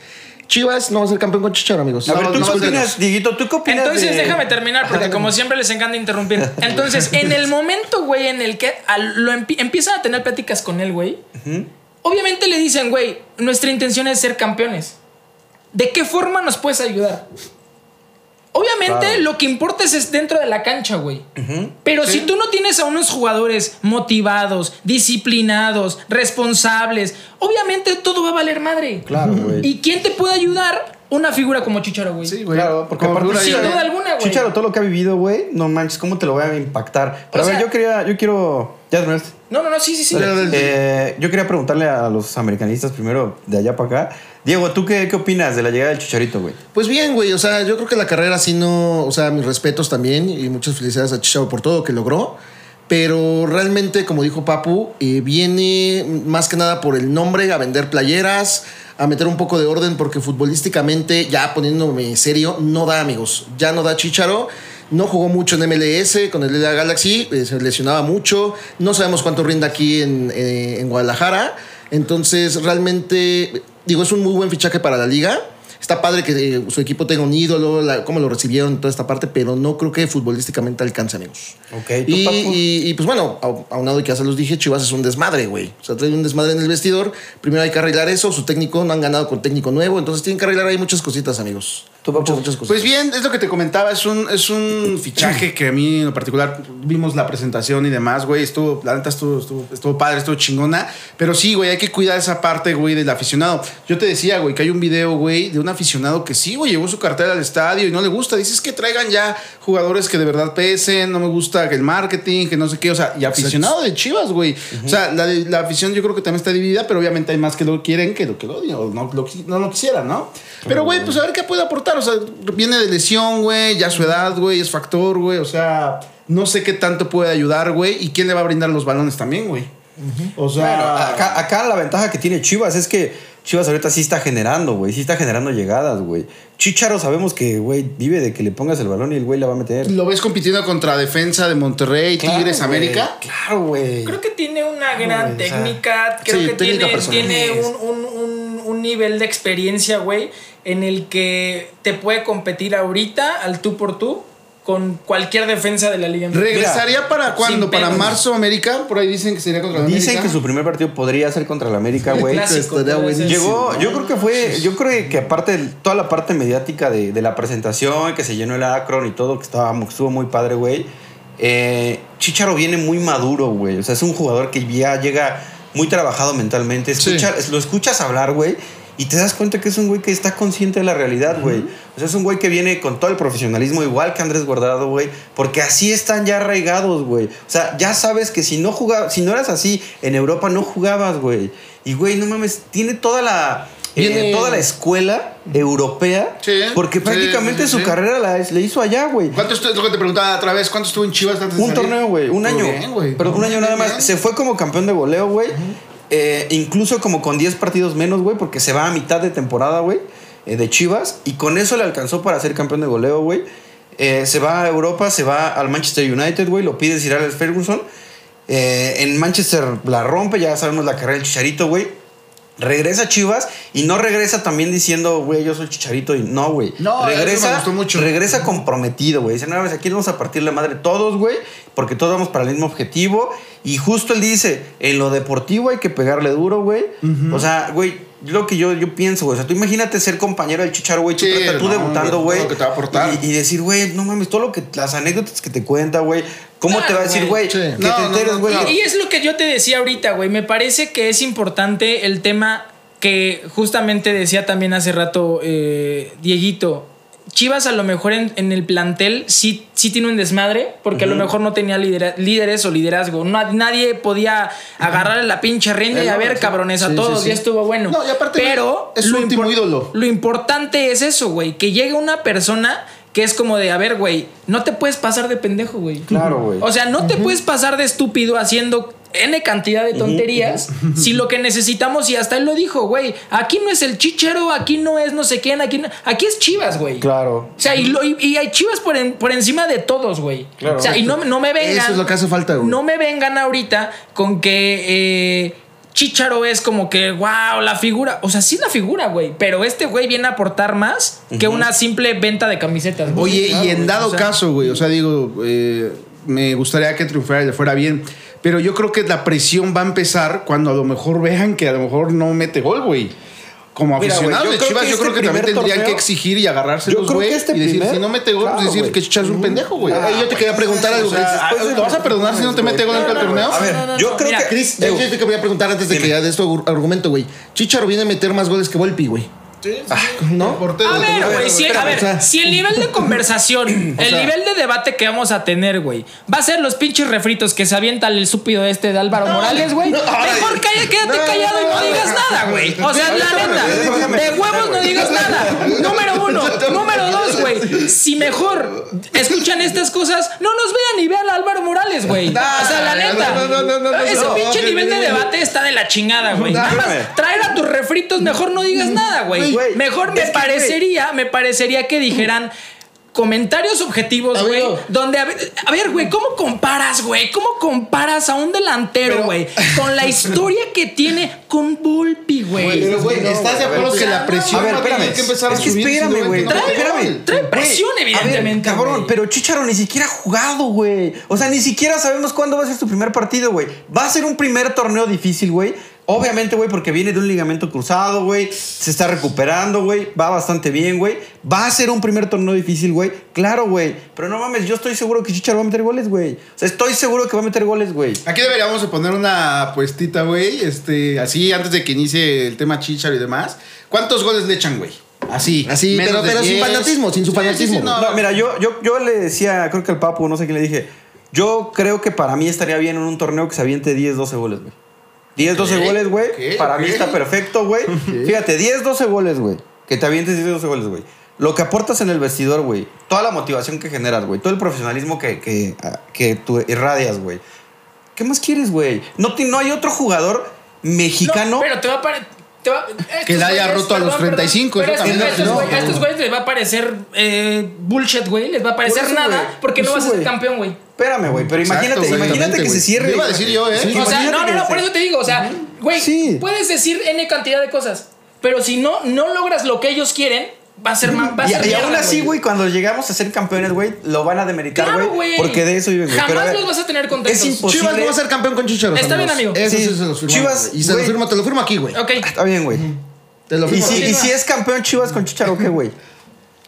Chivas no va a ser campeón con Chicharo, amigos. A ver, ¿tú no qué opinas, Dieguito? ¿Tú qué opinas Entonces, de- déjame terminar, porque como siempre les encanta interrumpir. Entonces, en el momento, güey, en el que al- lo empie- empiezan a tener pláticas con él, güey, obviamente le dicen, güey, nuestra intención es ser campeones. ¿De qué forma nos puedes ayudar? Obviamente, Claro. lo que importa es- es dentro de la cancha, güey. Pero si tú no tienes a unos jugadores motivados, disciplinados, responsables, obviamente todo va a valer madre. Claro, güey. ¿Y quién te puede ayudar? Una figura como Chicharo, güey. Sí, güey. Claro, porque Como aparte sin duda alguna, güey. Chicharo, todo lo que ha vivido, güey, no manches, ¿cómo te lo voy a impactar? Pero O a ver, sea- yo quería, yo quiero. ¿Ya terminaste? No, no, no, sí, sí, sí. Dale, dale. Eh, yo quería preguntarle a los americanistas primero, de allá para acá. Diego, ¿tú qué, qué opinas de la llegada del Chicharito, güey? Pues bien, güey, o sea, yo creo que la carrera sí no, o sea, mis respetos también y muchas felicidades a Chicharo por todo lo que logró. Pero realmente, como dijo Papu, eh, viene más que nada por el nombre, a vender playeras, a meter un poco de orden, porque futbolísticamente, ya poniéndome serio, no da, amigos. Ya no da Chicharo. No jugó mucho en MLS con el LA Galaxy, eh, se lesionaba mucho. No sabemos cuánto rinda aquí en, eh, en Guadalajara. Entonces, realmente, digo, es un muy buen fichaje para la liga. Está padre que eh, su equipo tenga un ídolo, la- cómo lo recibieron, toda esta parte, pero no creo que futbolísticamente alcance, amigos. Ok, ¿tú, Y, y- y, pues bueno, a- aunado de que ya se los dije, Chivas es un desmadre, güey. O sea, trae un desmadre en el vestidor. Primero hay que arreglar eso. Su técnico no han ganado con técnico nuevo, entonces tienen que arreglar ahí muchas cositas, amigos. Muchas, muchas cosas. Pues bien, es lo que te comentaba, es un, es un fichaje que a mí en lo particular vimos la presentación y demás, güey, estuvo, la neta estuvo, estuvo, estuvo padre, estuvo chingona, pero sí, güey, hay que cuidar esa parte, güey, del aficionado. Yo te decía, güey, que hay un video, güey, de un aficionado que sí, güey, llevó su cartera al estadio y no le gusta, dices que traigan ya jugadores que de verdad pesen, no me gusta el marketing, que no sé qué, o sea, y aficionado de Chivas, güey. O sea, la, la afición yo creo que también está dividida, pero obviamente hay más que lo quieren que lo que lo odian, o no lo, no lo quisieran, ¿no? Pero, güey, pues a ver qué puede aportar, o sea, viene de lesión, güey, ya su edad, güey, es factor, güey, o sea, no sé qué tanto puede ayudar, güey, y quién le va a brindar los balones también, güey. O sea, Bueno, acá, acá la ventaja que tiene Chivas es que Chivas ahorita sí está generando, güey. Sí está generando llegadas, güey. Chicharo sabemos que, güey, vive de que le pongas el balón y el güey la va a meter. lo ves compitiendo contra defensa de Monterrey, Claro, Tigres, güey. América. Claro, güey. Creo que tiene una gran güey, o sea, técnica. Creo sí, que técnica tiene, personal. tiene un, un- un- un nivel de experiencia, güey, en el que te puede competir ahorita al tú por tú con cualquier defensa de la liga. ¿Regresaría para cuándo? ¿Para marzo América? Por ahí dicen que sería contra la Dicen América. que su primer partido podría ser contra el América, güey. Llegó, yo creo que fue, yo creo que aparte de toda la parte mediática de, de la presentación, que se llenó el Akron y todo, que estaba, estuvo muy padre, güey. Eh, Chicharo viene muy maduro, güey. O sea, es un jugador que ya llega muy trabajado mentalmente. Escucha, Lo escuchas hablar, güey. Y te das cuenta que es un güey que está consciente de la realidad, güey. O sea, es un güey que viene con todo el profesionalismo, igual que Andrés Guardado, güey. Porque así están ya arraigados, güey. O sea, ya sabes que si no jugabas, si no eras así en Europa, no jugabas, güey. Y, güey, no mames, tiene toda la. eh, toda la escuela europea. Sí, porque prácticamente sí, su carrera la le hizo allá, güey. ¿Cuánto estuvo, es lo que te preguntaba otra vez? ¿Cuánto estuvo en Chivas antes Un torneo, güey. Un año. bien, güey. Pero un año nada más. Se fue como campeón de goleo, güey. Eh, incluso como con 10 partidos menos, güey. Porque se va a mitad de temporada, güey. eh, de Chivas. Y con eso le alcanzó para ser campeón de goleo, güey. Eh, se va a Europa, se va al Manchester United, güey. Lo pide Sir Alex Ferguson. En Manchester la rompe, ya sabemos la carrera del Chicharito, güey. Regresa a Chivas y no regresa también diciendo, güey, yo soy Chicharito. Y no, güey. No, eso me regresa, gustó mucho. regresa comprometido, güey. Dice, no, aquí vamos a partir la madre todos, güey, porque todos vamos para el mismo objetivo. Y justo él dice, en lo deportivo hay que pegarle duro, güey. O sea, güey, lo que yo, yo pienso, güey. O sea, tú imagínate ser compañero del Chicharo, güey. Tú, Sí, trata- tú no, debutando, güey. Y, y decir, güey, no mames, todo lo que, las anécdotas que te cuenta, güey. ¿Cómo Claro, te va a decir, güey. Sí. Que No, te no, enteres, no, güey. claro. Y es lo que yo te decía ahorita, güey. Me parece que es importante el tema que justamente decía también hace rato eh, Dieguito. Chivas a lo mejor en, en el plantel sí, sí tiene un desmadre, porque a lo mejor no tenía lidera- líderes o liderazgo. No- nadie podía agarrarle la pinche rienda y a ver, cabrones, a Sí, todos, sí, sí. ya estuvo bueno. No, y aparte, Pero es su lo último ídolo. Lo importante es eso, güey, que llegue una persona que es como de, a ver, güey, no te puedes pasar de pendejo, güey. Claro, güey. O sea, no te puedes pasar de estúpido haciendo N cantidad de tonterías si lo que necesitamos, y hasta él lo dijo, güey, aquí no es el chichero, aquí no es no sé quién, aquí, no- aquí es Chivas, güey. Claro. O sea, y, lo- y- y hay Chivas por, en- por encima de todos, güey. Claro. o sea, y no, no me vengan. Eso es lo que hace falta, güey. No me vengan ahorita con que eh, Chicharo es como que, wow, la figura. O sea, sí es la figura, güey. Pero este güey viene a aportar más que una simple venta de camisetas. güey. Oye, Claro, y en dado O sea, caso, güey, o sea, digo, eh, me gustaría que triunfara y le fuera bien. Pero yo creo que la presión va a empezar cuando a lo mejor vean que a lo mejor no mete gol, güey. Como Mira, güey, aficionado yo de creo Chivas, yo creo este que también tendrían que exigir y agarrarse Yo los creo que güey este y decir, primer- si no mete gol, Claro, pues decir güey. que Chichas es un pendejo, güey. Ah, yo te quería preguntar algo. O sea, Chris. ¿Lo vas a perdonar si no te mete gol en el torneo? A ver, yo creo que. Chris, yo te quería preguntar antes de que ya de esto argumento, güey. Chicharo viene a meter más goles que Volpi, güey. ¿No? Portero. A ver, güey, si, a ver, si el nivel de conversación, el nivel de debate que vamos a tener, güey, va a ser los pinches refritos que se avienta el estúpido este de Álvaro Morales, güey. Mejor calla, quédate no, callado y no no, digas nada, güey. O sea, la neta, de huevos no digas nada. Número uno. Número dos, güey. Si mejor escuchan estas cosas, no nos vean y vean a Álvaro Morales, güey. O sea, la neta. no, no, no, no, no, Ese no, pinche nivel de debate está de la chingada, güey. Nada más traer a tus refritos, mejor no digas nada, güey. Mejor me parecería, me parecería que dijeran comentarios objetivos, güey, donde a ver, a ver, güey, ¿cómo comparas, güey? ¿Cómo comparas a un delantero, güey, con la historia que tiene con Volpi, güey? Pero, güey, ¿estás de acuerdo O que la presión A ver, espérame. que empezar a es que espérame, güey. Trae- espérame. presión, evidentemente, cabrón, pero Chicharo ni siquiera ha jugado, güey. O sea, ni siquiera sabemos cuándo va a ser su primer partido, güey. Va a ser un primer torneo difícil, güey. Obviamente, güey, porque viene de un ligamento cruzado, güey. Se está recuperando, güey. Va bastante bien, güey. Va a ser un primer torneo difícil, güey. Claro, güey. Pero no mames, yo estoy seguro que Chicharo va a meter goles, güey. O sea, estoy seguro que va a meter goles, güey. Aquí deberíamos de poner una apuestita, güey. Este, así, antes de que inicie el tema Chicharo y demás. ¿Cuántos goles le echan, güey? Así. Así, menos pero- sin 10. fanatismo, sin su Sí, sí, sí, fanatismo, no, No, mira, yo, yo, yo le decía, creo que al Papu, no sé quién le dije. Yo creo que para mí estaría bien en un torneo que se aviente 10, 12 goles, güey. 10, 12 Ok, goles, güey. Para mí ok. está perfecto, güey. Fíjate, 10, 12 goles, güey. Que te avientes 10, 12 goles, güey. Lo que aportas en el vestidor, güey. Toda la motivación que generas, güey. Todo el profesionalismo que, que, que tú irradias, güey. ¿Qué más quieres, güey? No, ti- no hay otro jugador mexicano. No, pero te va a parecer. Que la haya roto a los 35, Pero eso también a estos no, güey- a no. güeyes les va a parecer eh, bullshit, güey. Les va a parecer eso, nada güey. porque no Por vas a ser campeón, güey. Espérame, güey. Pero imagínate, imagínate que se cierre. Iba a decir yo, ¿eh? Sí, O sea, no, no, no, por eso te digo, o sea, güey, Sí. puedes decir N cantidad de cosas, pero si no, no logras lo que ellos quieren, va a ser más. Va a Y, ser y aún así, güey, cuando llegamos a ser campeones, güey, lo van a demeritar, Claro, güey. porque de eso viven, güey. Jamás ver, los vas a tener contentos. Es imposible. Chivas no va a ser campeón con Chicharo. Está bien, amigo. Eso sí, Sí. se los firmamos. Chivas, y se güey. lo firmo, te lo firmo aquí, güey. Ok. Está bien, güey. Te lo Y firmo si, aquí. y si es campeón Chivas con Chicharo, ¿qué, güey?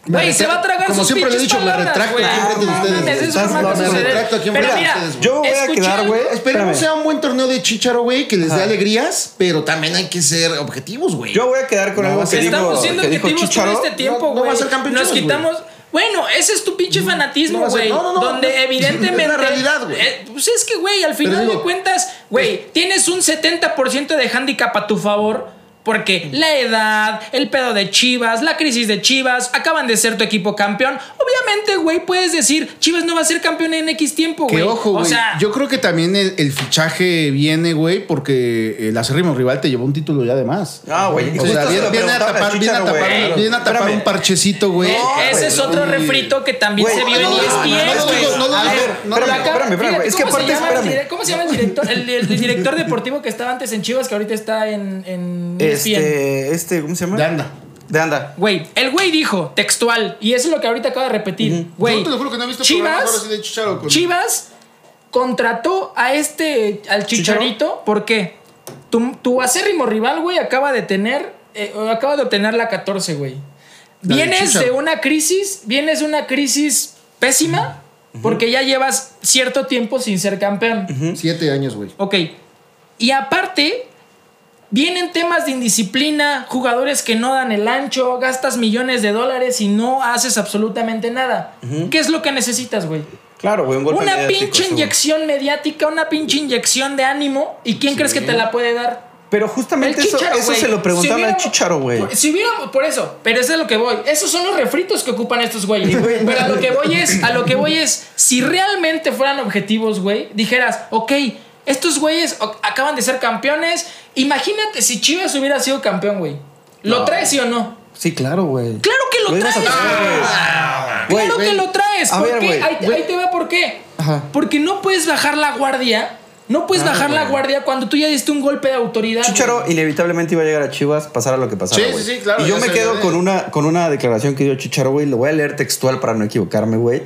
Güey, se va a tragar Como sus siempre le he dicho, me palabras, retracto güey. aquí enfrente de No ustedes. Estás suceder. Me retracto aquí enfrente de ustedes, güey. Yo voy a quedar, güey. Esperemos Espérame. sea un buen torneo de Chicharo, güey, que les dé alegrías, pero también hay que ser objetivos, güey. Yo voy a quedar con No, algo que dijo, Estamos siendo objetivos todo este tiempo, No- no güey. va a ser campeón Nos güey. quitamos. Bueno, ese es tu pinche fanatismo, No güey. no, no, no. donde evidentemente. Es la realidad, güey. eh, pues es que, güey, al final digo- de cuentas, güey, tienes un 70% de handicap a tu favor. Porque la edad, el pedo de Chivas, la crisis de Chivas, acaban de ser tu equipo campeón. Obviamente, güey, puedes decir, Chivas no va a ser campeón en X tiempo, güey. Que ojo, O güey. sea, Yo creo que también el, el fichaje viene, güey, porque el acérrimo rival te llevó un título ya de más. Ah, güey. O sea, se viene, a tapar, viene a tapar, güey. viene a tapar Espérame. un parchecito, güey. Eh, ese güey, es otro refrito que también se vio no, en no, ESPN, no, no, güey. no, no, no, A no, ver, no, pero espérame, espérame, es que ¿cómo se aparte, llama el espérame. ¿Cómo se llama el director? El, director deportivo que estaba antes en Chivas, que ahorita está en, ESPN. Este, este, ¿cómo se llama? De anda. De anda. Güey, el güey dijo, textual, y eso es lo que ahorita acaba de repetir. Güey, Yo te lo juro que no he visto Chivas, programas ahora sí de Chicharo con- Chivas contrató a este, al Chicharito, porque tu, tu acérrimo rival, güey, acaba de tener, eh, acaba de obtener la 14, güey. La del Vienes Chicharo. de una crisis, vienes de una crisis pésima, porque ya llevas cierto tiempo sin ser campeón. Siete años, güey. Ok. Y aparte, vienen temas de indisciplina, jugadores que no dan el ancho, gastas millones de dólares y no haces absolutamente nada. ¿Qué es lo que necesitas, güey? Claro, güey, un golpe Una mediático, pinche inyección mediática, una pinche inyección de ánimo. ¿Y quién crees que te la puede dar? Pero justamente El eso, se lo preguntaron Si al Chicharo, güey. Si hubiéramos, por eso, pero eso es lo que voy. Esos son los refritos que ocupan estos güeyes. pero a lo que voy es, a lo que voy es, si realmente fueran objetivos, güey, dijeras, ok, estos güeyes acaban de ser campeones. Imagínate si Chivas hubiera sido campeón, güey. ¿Lo No. traes sí o no? Sí, claro, güey. Claro que lo, traes. güey. Güey, Claro que lo traes. A ¿Por ver, qué? güey. Ahí, ahí te va por qué. Ajá. Porque no puedes bajar la guardia. No puedes Claro, bajar la guardia cuando tú ya diste un golpe de autoridad. Chicharo inevitablemente iba a llegar a Chivas, pasara lo que pasara. Sí, sí, sí, claro, Y yo me quedo con una, con una declaración que dio Chicharo, güey. Lo voy a leer textual para no equivocarme, güey.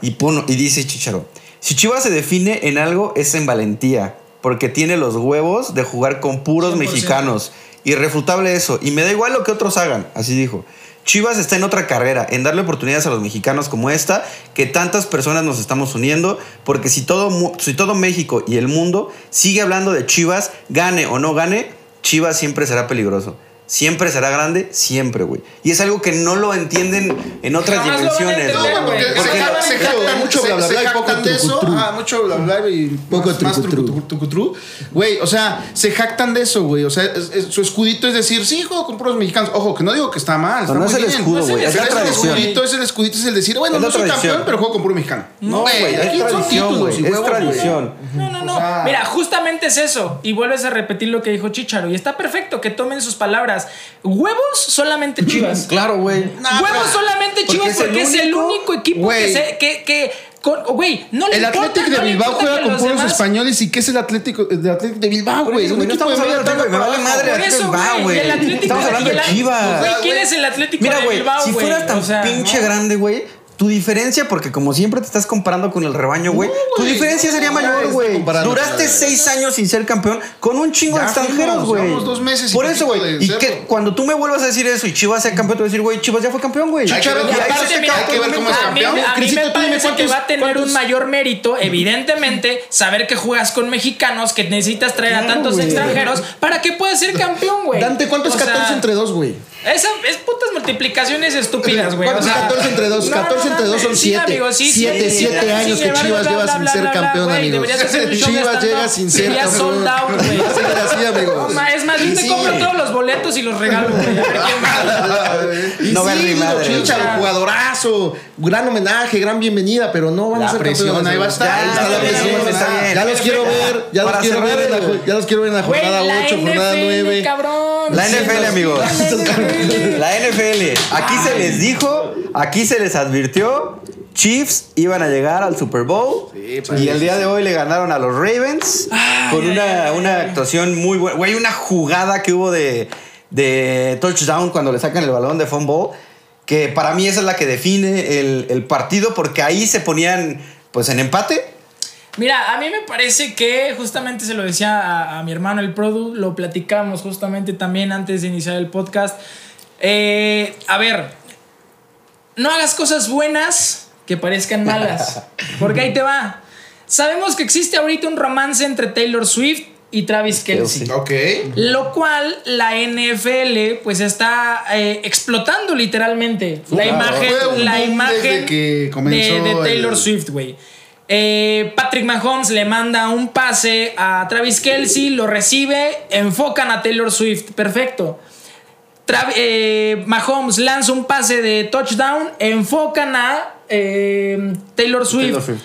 Y, pone- y dice Chicharo: Si Chivas se define en algo, es en valentía. Porque tiene los huevos de jugar con puros 100%. mexicanos. Irrefutable eso. Y me da igual lo que otros hagan. Así dijo. Chivas está en otra carrera, en darle oportunidades a los mexicanos como esta, que tantas personas nos estamos uniendo, porque si todo, si todo México y el mundo sigue hablando de Chivas, gane o no gane, Chivas siempre será peligroso. Siempre será grande, siempre, güey. Y es algo que no lo entienden en otras Jamás lo van a dimensiones, entender. Porque Porque se jactan- se mucho- bla, bla, bla y poco de eso. trucutru. Ah, mucho bla bla y Poco más, trucutru. trucu- trucutru. Güey, o sea, se jactan de eso, güey. O sea, es- es- su escudito es decir, sí, juego con puros mexicanos. Ojo, que no digo que está mal. No, está no muy es el bien. escudo, güey, es la Pero tradición. El escudito es el escudito, es el decir, bueno, Es la no soy tradición. campeón, pero juego con puro mexicano. No, güey, es aquí son títulos Es tradición. No, no, no. Mira, justamente es eso. Y vuelves a repetir lo que dijo Chicharo. Y está perfecto que tomen sus palabras. Huevos solamente Chivas. Claro, güey. Nah, Huevos pero- solamente porque Chivas es el porque es el único- único equipo Güey. que se. Que, que, con- güey, no le El Atlético de Bilbao juega con los puros demás- españoles. ¿Y qué es el Atlético de Atlético de Bilbao, güey? Un equipo estamos de hablando de media me vale madre Atlético de Bilbao, güey. el Estamos hablando de el- Chivas. Güey, ¿quién es el Atlético Mira, de güey, Bilbao, si güey? fueras tan O sea, pinche no. grande, güey, tu diferencia, porque como siempre te estás comparando con el rebaño, güey, tu diferencia no, sería mayor, güey. Duraste seis años sin ser campeón con un chingo Ya de extranjeros, güey. dos meses Por eso, güey. Y que cuando tú me vuelvas a decir eso y Chivas sea campeón, te voy a decir, güey, Chivas ya fue campeón, güey. Todo hay que ver cómo momento. es A mí, campeón. a mí me parece que cuántos- va a tener cuántos- un mayor mérito, evidentemente, saber que juegas con mexicanos, que necesitas traer a tantos extranjeros para que puedas ser campeón, güey. Dante, ¿cuánto es O sea, 14 entre 2, güey? Esa es putas multiplicaciones estúpidas, güey. ¿Cuánto o es sea, 14 entre 2? no, 14 no, entre no, 2 son sí, 7. amigo, sí, 7, sí, 7 sí, años que Chivas lleva sin ser campeón, de Chivas llega sin ser Sería campeón. así, es más, yo te compro todos los boletos y los regalo, güey. No ver madre. Sea, jugadorazo, gran homenaje, gran bienvenida, pero no van La a ser presión campeones. ahí va a estar. Ya, Está la presión, está está bien. Ya los quiero ver, ya los quiero ver en la, ya los quiero ver en la Güey, jornada la 8, jornada NFL, 9. cabrón. La Sí, NFL, amigos. La La NFL. Aquí se les dijo, aquí se les advirtió. Chiefs iban a llegar al Super Bowl. y el día de hoy le ganaron a los Ravens. con una, una actuación muy buena. Güey, una jugada que hubo de, de touchdown cuando le sacan el balón de fumble. Que para mí esa es la que define el, el partido. Porque ahí se ponían pues en empate. Mira, a mí me parece que justamente se lo decía a, a mi hermano el Produ, lo platicamos justamente también antes de iniciar el podcast. Eh, a ver, no hagas cosas buenas que parezcan malas, porque ahí te va. Sabemos que existe ahorita un romance entre Taylor Swift y Travis Kelsey. Lo cual la NFL pues está eh, explotando literalmente la Claro, imagen, la imagen que de, de Taylor el- Swift, güey. Eh, Patrick Mahomes le manda un pase a Travis Kelsey, lo recibe, enfocan a Taylor Swift, perfecto. Tra- eh, Mahomes lanza un pase de touchdown, enfocan a eh, Taylor Swift. Taylor Swift.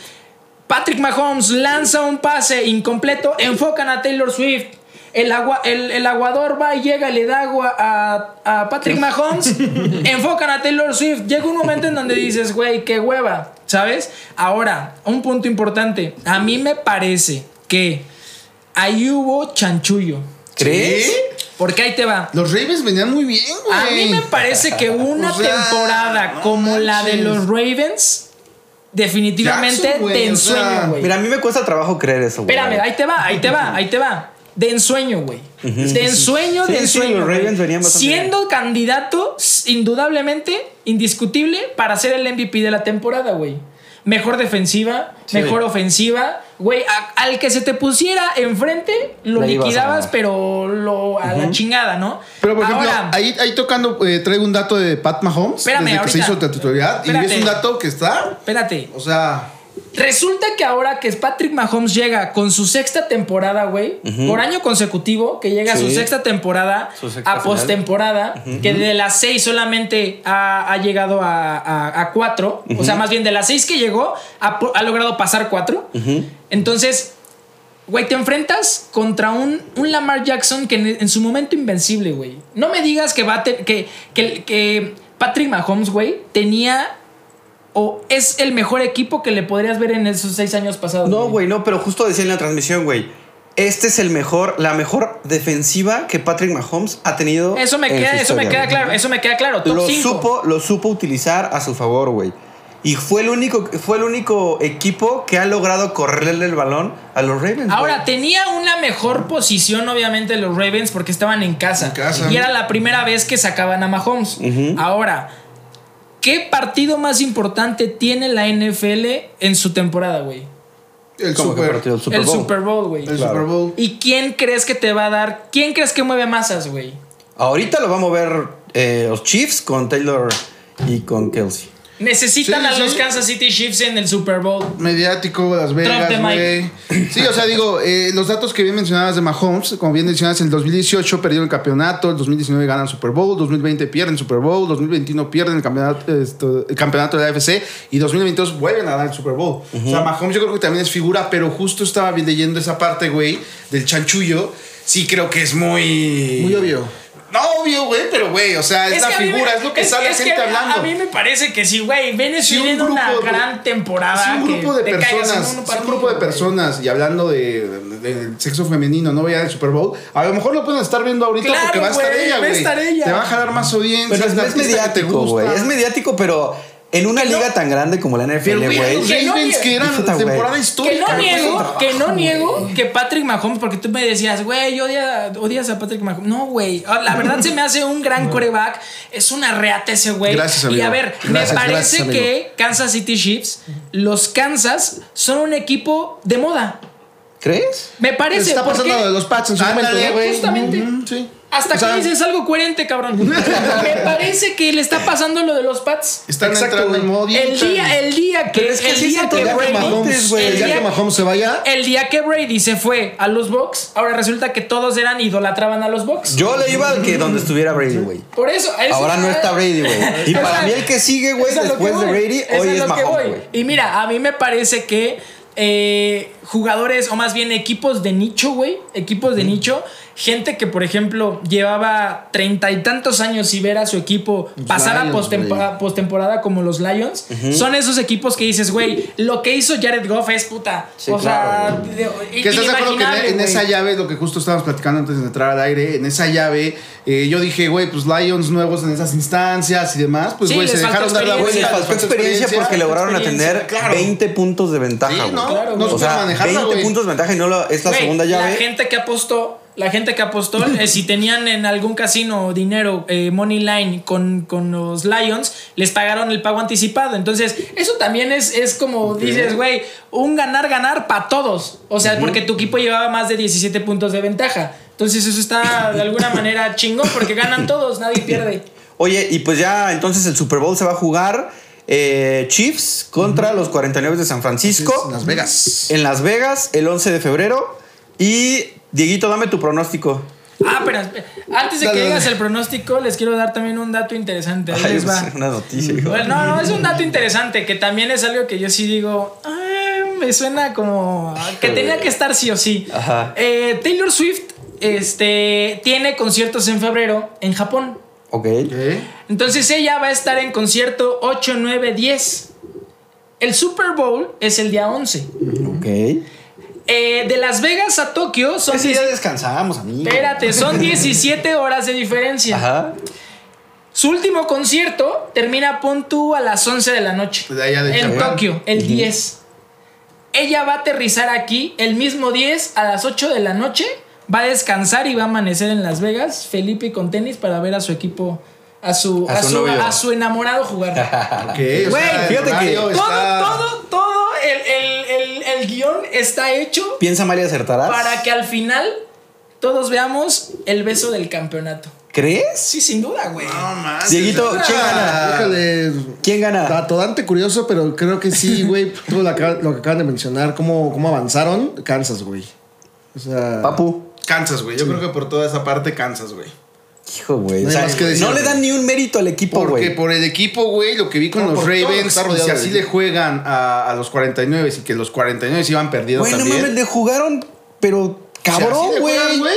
Patrick Mahomes lanza un pase incompleto, enfocan a Taylor Swift. El, agua, el, el aguador va y llega y le da agua a, a Patrick Mahomes. enfocan a Taylor Swift. Llega un momento en donde dices, güey, qué hueva, ¿sabes? Ahora, un punto importante. A mí me parece que ahí hubo chanchullo. ¿Crees? ¿Sí? Porque ahí te va. Los Ravens venían muy bien, güey. A mí me parece que una O sea, temporada no como la de los Ravens, definitivamente Jackson, de o sea, ensueño, güey. Mira, a mí me cuesta trabajo creer eso, güey. Espérame, ahí te va, ahí te va, ahí te va. De ensueño, güey. De ensueño, Sí, de sí, ensueño. los. Ravens venían bastante Siendo candidato, indudablemente, indiscutible, para ser el MVP de la temporada, güey. Mejor defensiva, Sí. mejor ofensiva. Güey, a- al que se te pusiera enfrente, lo Le ibas a liquidabas, pero lo, a la chingada, ¿no? Pero por ejemplo, Ahora, ahí, ahí tocando, eh, traigo un dato de Pat Mahomes. Espérame, desde que se ahorita. hizo la titularidad. Y es un dato que está. espérate. O sea. Resulta que ahora que Patrick Mahomes llega con su sexta temporada, güey, por año consecutivo, que llega a su sexta temporada, Su sexta a postemporada, que de las seis solamente ha, ha llegado a, a- a cuatro, o sea, más bien de las seis que llegó, ha, logrado pasar cuatro. Entonces, güey, te enfrentas contra un, un Lamar Jackson que en, en su momento invencible, güey. No me digas que va a te- que, que, que Patrick Mahomes, güey, tenía o es el mejor equipo que le podrías ver en esos seis años pasados. No, güey, no, pero justo decía en la transmisión, güey. Este es el mejor, la mejor defensiva que Patrick Mahomes ha tenido. Eso me en queda, su eso me queda claro, eso me queda claro. Top Lo cinco. supo, lo supo utilizar a su favor, güey. Y fue el único, fue el único equipo que ha logrado correrle el balón a los Ravens. Ahora, tenía una mejor posición, obviamente, los Ravens porque estaban en casa. En casa. Y era la primera vez que sacaban a Mahomes. Ahora, ¿qué partido más importante tiene la NFL en su temporada, güey? El ¿Cómo que Super, partido? El Super el Bowl. Super Bowl, güey. el Claro. Super Bowl. ¿Y quién crees que te va a dar? ¿Quién crees que mueve masas, güey? Ahorita lo vamos a ver eh, los Chiefs con Taylor y con Kelsey. Necesitan Sí, a los sí. Kansas City Chiefs en el Super Bowl. Mediático, Las Vegas, güey. Sí, o sea, digo, eh, los datos que bien mencionabas de Mahomes, como bien mencionabas, en el 2018 perdieron el campeonato, el 2019 ganan Super Bowl, 2020 pierden Super Bowl, 2021 pierden el campeonato, esto, el campeonato de la AFC y 2022 vuelven a ganar el Super Bowl. O sea, Mahomes yo creo que también es figura, pero justo estaba bien leyendo esa parte, güey, del chanchullo. Sí creo que es muy... Muy obvio. No, obvio, güey, pero güey, o sea, es, la a figura, me- es lo que sale es gente que a- hablando. A mí me parece que sí, güey. Vienes Sí, un una grupo de- gran temporada. Sí, un que grupo de personas, un sí, un grupo de personas y hablando de, de- del sexo femenino, no veía el Super Bowl, a lo mejor lo pueden estar viendo ahorita Claro, porque va a estar güey, ella, a güey. Te va a jalar más audiencia, Pero es, mediático, güey. Es mediático, pero En una Que no- liga tan grande como la NFL, güey, los Que no Ravens que eran Puta, güey. temporada Que histórica. no güey, niego, trabajo, que no niego que Patrick Mahomes, porque tú me decías, güey, odia, odias a Patrick Mahomes. No, güey. Ah, La verdad se me hace un gran coreback. Es una reata ese güey. Gracias, Y amigo. a ver, Gracias, me parece gracias, que Kansas City Chiefs, los Kansas, son un equipo de moda. ¿Crees? Me parece. Está pasando de los Pats en su momento, ¿no? güey. Justamente. Sí. Hasta O sea- que dices algo coherente, cabrón. Me parece que le está pasando lo de los Pats. Están Exacto, entrando en modo El día, el día que, Pero es que el sí día que Brady, Mahomes, el el día día- que Mahomes se vaya, el día que Brady se fue a los Bucks, ahora resulta que todos eran idolatraban a los Bucks. Yo le iba al que donde estuviera Brady, güey. Por eso. Ahora no está Brady, güey. Y para mí el que sigue, güey, es a lo después de. Brady, Es hoy es lo que Mahomes, voy. güey. Y mira, a mí me parece que eh, jugadores, o más bien equipos de nicho, güey, equipos de nicho, gente que, por ejemplo, llevaba treinta y tantos años y ver a su equipo pasar a Lions, postemporada, postemporada como los Lions, son esos equipos que dices, güey, lo que hizo Jared Goff es puta. Sí, o claro, sea, de- Que estás de acuerdo que en, güey. esa llave, lo que justo estábamos platicando antes de entrar al aire, en esa llave, eh, yo dije, güey, pues Lions nuevos en esas instancias y demás, pues güey, se dejaron dar la vuelta. les faltó experiencia porque lograron atender claro. 20 puntos de ventaja, Sí, güey. no, Claro, no güey. se O puede sea, manejarla, 20 güey. puntos de ventaja y no lo- es la segunda llave. La gente que apostó, la gente que apostó, eh, si tenían en algún casino dinero, eh, money line con, con los Lions, les pagaron el pago anticipado. Entonces, eso también es, es como dices, güey, un ganar-ganar para todos. O sea, porque tu equipo llevaba más de 17 puntos de ventaja. Entonces, eso está de alguna manera chingón porque ganan todos, nadie pierde. Oye, y pues ya entonces el Super Bowl se va a jugar eh, Chiefs contra los 49 de San Francisco en Las Vegas. en Las Vegas el 11 de febrero. Y Dieguito, dame tu pronóstico. Ah, pero antes de Dale, que dale. digas el pronóstico, les quiero dar también un dato interesante. Ahí Ay, les va. una noticia. hijo. Bueno, no, no, es un dato interesante que también es algo que yo sí digo, "Ah, me suena como que tenía que estar sí o sí. Ajá. Eh, Taylor Swift este, tiene conciertos en febrero en Japón. Ok. ¿Eh? Entonces ella va a estar en concierto 8, 9, 10. El Super Bowl es el día 11. Ok. Eh, de Las Vegas a Tokio son... Ese 10 ya descansamos, amigo. Espérate, son 17 horas de diferencia. Ajá. Su último concierto termina pon tú a las 11 de la noche. Pues allá de en Champán. Tokio, el 10. Ella va a aterrizar aquí el mismo 10 a las 8 de la noche. Va a descansar y va a amanecer en Las Vegas, Felipe con tenis para ver a su equipo, a su, A a su a su enamorado jugar. Ok, o Güey, fíjate que todo, todo, todo el, el, el, el guion está hecho Piensa mal y acertarás. para que al final todos veamos el beso del campeonato. ¿Crees? Sí, sin duda, güey. No manches. Dieguito, ¿quién gana? Híjole. ¿Quién gana? Dato Dante curioso, pero creo que sí, güey. todo lo que acaban de mencionar, cómo, cómo avanzaron, Kansas, güey. O sea. Papu. Kansas, güey. Yo creo que por toda esa parte, Kansas, güey. Hijo, güey. No O sea, más que decir, no le dan ni un mérito al equipo, Porque güey. por el equipo, güey, lo que vi con No, los lo Ravens, si así le juegan a, a los 49 y que los 49 iban perdiendo Güey, no también. mames, le jugaron, pero cabrón, le juegan, güey.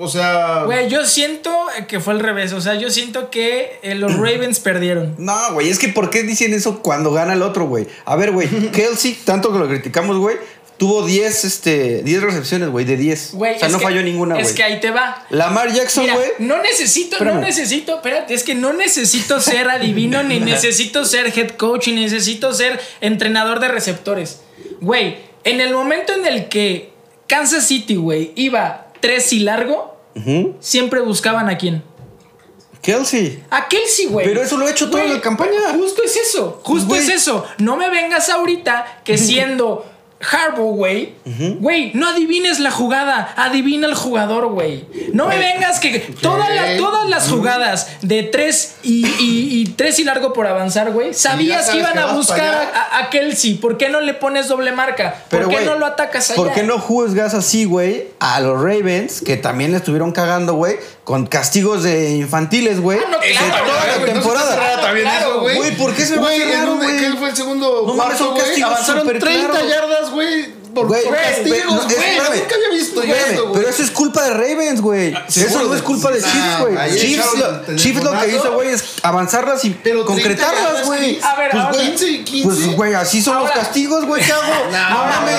O sea, Güey, yo siento que fue al revés. O sea, yo siento que eh, los Ravens perdieron. No, güey, es que ¿por qué dicen eso cuando gana el otro, güey? A ver, güey, Kelsey, tanto que lo criticamos, güey, tuvo 10, este, 10 recepciones, güey, de 10. Güey, o sea, no que- falló ninguna, güey. Es que ahí te va. Lamar Jackson, güey. no necesito, no necesito, espérate, es que no necesito ser adivino, ni necesito ser head coach, ni necesito ser entrenador de receptores. Güey, en el momento en el que Kansas City, güey, iba tres y largo, siempre buscaban a quién. Kelsey. A Kelsey, güey. Pero eso lo ha hecho toda la campaña. Justo es eso. Justo es eso. No me vengas ahorita que siendo Harbaugh, güey, güey, no adivines la jugada, adivina el jugador, güey. No me vengas que todas las jugadas de tres y, y- y tres y largo por avanzar, güey, sabías que iban que a buscar a, a Kelsey. ¿Por qué no le pones doble marca? ¿Por Pero, qué no lo atacas allá? ¿Por qué no juzgas así, güey, a los Ravens, que también le estuvieron cagando, güey, con castigos de infantiles, güey? Ah, no, de claro, toda claro, la güey, no se temporada. también Claro, eso, güey. güey, ¿por qué se me va Güey? ¿Qué fue el segundo No son güey? castigos Avanzaron súper 30 claros. yardas, güey. Por, Güey, por castigos, no, güey. espérame, Nunca había visto espérame, esto, güey. Pero eso es culpa de Ravens, güey. Eso seguro no es de- culpa de Chiefs, güey. Chiefs, lo- Chiefs lo que hizo, güey, es avanzarlas y Pero 30 concretarlas, güey. A ver, Pues ahora- 15 y 15. Pues, güey, así son Ahora- los castigos, güey. ¿Qué hago? No, mames.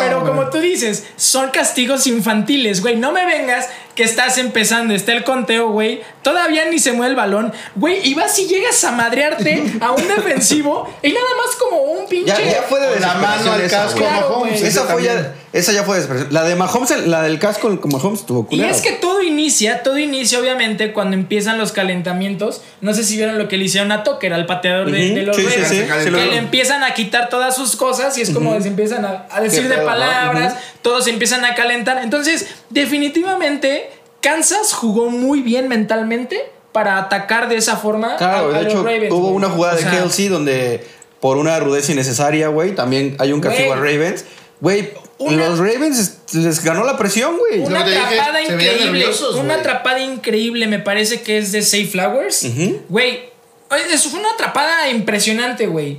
pero como tú dices, son castigos infantiles, güey. No me vengas que estás empezando, está el conteo, güey. Todavía ni se mueve el balón. Güey, y vas y llegas a madrearte a un defensivo y nada más como un pinche. Ya, ya fue de La mano al casco. Claro, Mahomes. Esa fue ya, esa ya fue desesperación. La de Mahomes, la del casco con Mahomes estuvo Y culera. es que todo inicia, todo inicia obviamente cuando empiezan los calentamientos. No sé si vieron lo que le hicieron a Tucker, al pateador de, de los sí, sí, sí, que sí, lo- le empiezan a quitar todas sus cosas y es como se empiezan a, a decir Qué de palabras. Todos se empiezan a calentar. Entonces, definitivamente, Kansas jugó muy bien mentalmente para atacar de esa forma Claro, a, a de los hecho, Ravens, hubo güey. una jugada O de sea, Kelsey donde por una rudeza innecesaria, güey, también hay un castigo Güey. a Ravens. Güey, Una- los Ravens les ganó la presión, güey. Una dije, atrapada increíble. Una atrapada increíble, me parece que es de Safe Flowers. Güey, eso fue una atrapada impresionante, güey.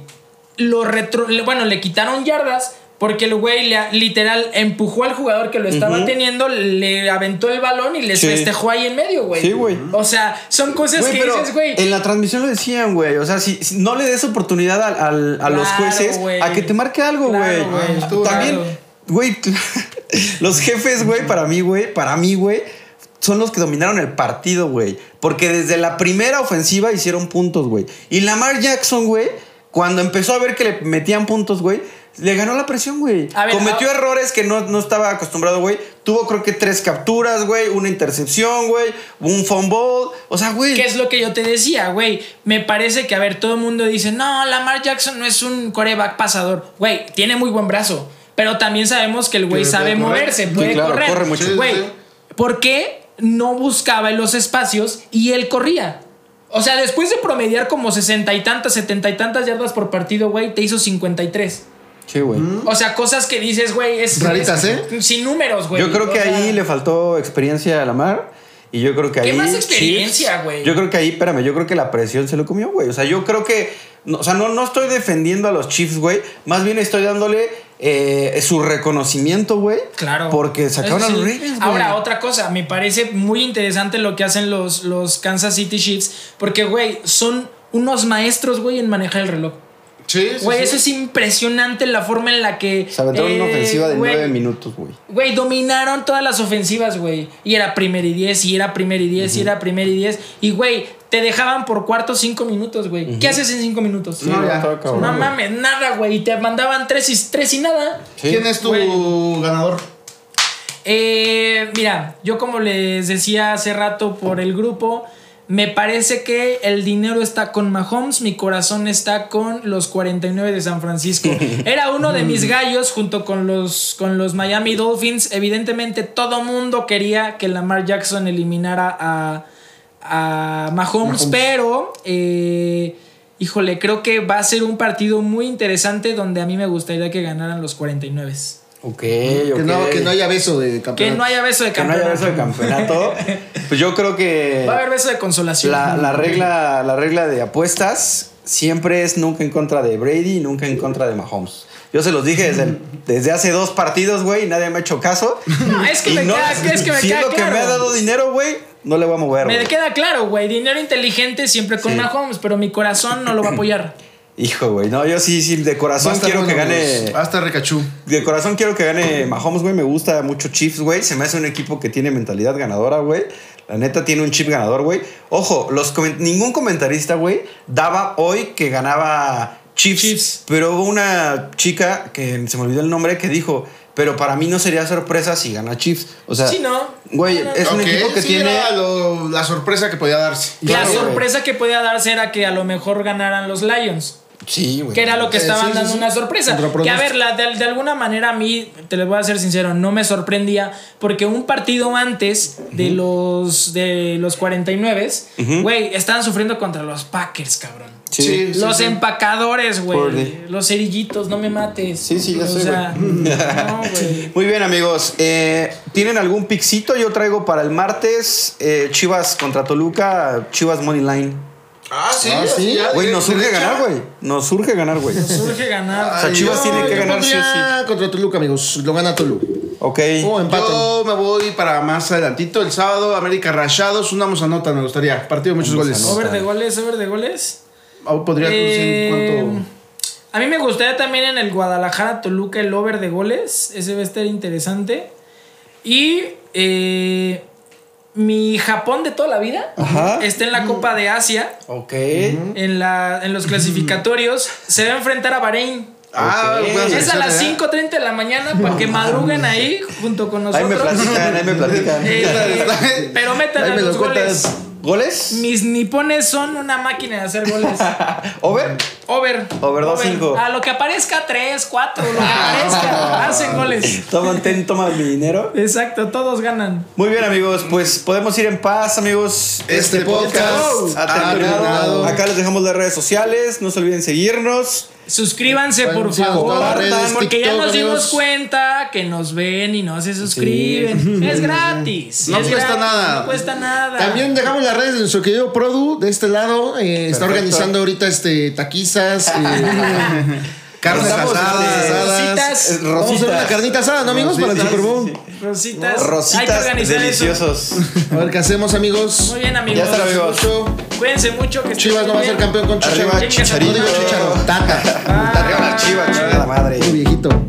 Lo retro, bueno, le quitaron yardas porque el güey le- literal empujó al jugador que lo estaba teniendo, le aventó el balón y les Sí. festejó ahí en medio, güey. Sí, güey. O sea, son cosas que pero dices, güey. en la transmisión lo decían, güey. O sea, si, si no le des oportunidad al- al- a los jueces a que te marque algo, güey. También, güey, los jefes, güey, para mí, güey, para mí, güey, son los que dominaron el partido, güey. Porque desde la primera ofensiva hicieron puntos, güey. Y Lamar Jackson, güey, cuando empezó a ver que le metían puntos, güey, le ganó la presión, güey. Ver, Cometió errores que no, no estaba acostumbrado, güey. Tuvo, creo que, tres capturas, güey. Una intercepción, güey. Un fumble. O sea, güey. ¿Qué es lo que yo te decía, güey? Me parece que, a ver, todo el mundo dice, no, Lamar Jackson no es un coreback pasador. Güey, tiene muy buen brazo. Pero también sabemos que el güey sabe correr. moverse, Sí, puede claro, correr. corre mucho. Güey. ¿por qué no buscaba en los espacios y él corría? O sea, después de promediar como sesenta y tantas, setenta y tantas yardas por partido, güey, te hizo 53. Sí, güey. O sea, cosas que dices, güey, es. Raritas, es- ¿eh? Sin números, güey. Yo creo O que sea, ahí le faltó experiencia a Lamar. Y yo creo que ¿Qué ahí. más experiencia, Chiefs, güey? Yo creo que ahí, espérame, yo creo que la presión se lo comió, güey. O sea, yo creo que. no, o sea, no, no estoy defendiendo a los Chiefs, güey. Más bien estoy dándole eh, su reconocimiento, güey. Claro. Porque sacaron a los. Ravens, güey. Ahora, otra cosa, me parece muy interesante lo que hacen los, los Kansas City Chiefs. Porque, güey, son unos maestros, güey, en manejar el reloj. Sí, sí, Güey, sí. eso es impresionante la forma en la que. Se aventaron una eh, ofensiva de nueve minutos, güey. Güey, dominaron todas las ofensivas, güey. Y era primer y diez, y era primer y diez, y era primer y diez. Y, güey, te dejaban por cuarto cinco minutos, güey. ¿Qué haces en cinco minutos? Sí, No, ya. cabrón, No güey. mames, nada, güey. Y te mandaban tres y, tres y nada. Sí. ¿Quién es tu Güey. ganador? Eh, mira, yo como les decía hace rato por el grupo, me parece que el dinero está con Mahomes, mi corazón está con los 49 de San Francisco. Era uno de mis gallos junto con los, con los Miami Dolphins. Evidentemente todo mundo quería que Lamar Jackson eliminara a, a Mahomes, pero... eh, Híjole, creo que va a ser un partido muy interesante donde a mí me gustaría que ganaran los 49. Ok, Que, ok. no, que no haya beso de Que campeonato. no haya beso de Que no haya campeonato. beso de campeonato. pues yo creo que. Va a haber beso de consolación. La, la regla, la regla de apuestas siempre es nunca en contra de Brady y nunca en contra de Mahomes. Yo se los dije desde, el- desde hace dos partidos, güey, y nadie me ha hecho caso. No, es que Y me no- queda, es que me si queda es lo claro. que me ha dado dinero, güey, no le voy a mover. Me queda claro, güey. Dinero inteligente siempre con Sí. Mahomes, pero mi corazón no lo va a apoyar. Hijo, güey, no, yo sí, sí, de corazón quiero que gane. Hasta Recachú. De corazón quiero que gane Mahomes, güey. Me gusta mucho Chiefs, güey. Se me hace un equipo que tiene mentalidad ganadora, güey. La neta tiene un chip ganador, güey. Ojo, los ningún comentarista, güey, daba hoy que ganaba Chiefs, Chiefs. Pero hubo una chica que se me olvidó el nombre que dijo, pero para mí no sería sorpresa si gana Chiefs. O sea, Sí, ¿no? güey, No, no, es un equipo que sí, tiene. era lo- la sorpresa que podía darse. La Claro, sorpresa que podía darse era que a lo mejor ganaran los Lions. Sí, güey. Que era lo que estaban sí, sí, dando sí. una sorpresa. Que a ver, la, de, de alguna manera a mí, te les voy a ser sincero, no me sorprendía porque un partido antes de los de los 49, güey, estaban sufriendo contra los Packers, cabrón. Sí. Sí, sí. los empacadores, güey. Los cerillitos, no me mates. Sí, sí, ya o sea, no. Muy bien, amigos. Eh, ¿Tienen algún pixito? Yo traigo para el martes eh, Chivas contra Toluca, Chivas Money Line. Ah, sí. Ah, sí. Güey, nos surge ganar, güey. Nos surge ganar, güey. Surge ganar. O sea, Chivas yo- tiene que yo ganar sí o sí. contra Toluca, amigos. Lo gana Tolu. Ok. Yo me voy para más adelantito. El sábado, América Rayados. Una a nota, me gustaría. Partido de muchos Vamos goles. Over de goles, over de goles. O podría Eh, decir cuánto. A mí me gustaría también en el Guadalajara Toluca el over de goles. Ese va a estar interesante. Y eh, mi Japón de toda la vida Ajá. está en la Copa de Asia, Ok. en, la, en los clasificatorios. Se va a enfrentar a Bahrein. Ah, Ok. bueno, Es a las ¿verdad? 5.30 de la mañana para que madruguen ahí junto con Ahí me nosotros. platican, ahí me platican. Eh, pero metan Ahí a me los lo goles. cuentas. ¿Goles? Mis nipones son una máquina de hacer goles. ¿Over? Over. Over dos, cinco. A lo que aparezca 3, 4, lo que aparezca. Hacen goles. Toman, ten, toma mi dinero. Exacto, todos ganan. Muy bien, amigos. Pues podemos ir en paz, amigos. Este podcast ha ha terminado. terminado. Acá les dejamos las redes sociales. No se olviden seguirnos. Suscríbanse, por favor. redes, porque ya nos dimos amigos. cuenta que nos ven y no se suscriben. Es gratis. No es cuesta gratis, nada. No cuesta nada. También dejamos las redes de nuestro querido Produ de este lado. eh, está organizando ahorita este taquizas. eh, Carnes asadas. este, Rositas. Eh, Vamos a hacer una carnita asada, ¿no, amigos? Para el. Super Bowl. Rositas. Hay que Rositas eso. deliciosos. A ver qué hacemos, amigos. Muy bien, amigos. Ya está, amigos. Mucho. Cuídense mucho. Que Chivas no va a ser campeón con Chicharo. Arriba, Chicharito. No digo Chicharo, Tata. Arriba la chiva, chingada madre. Muy viejito.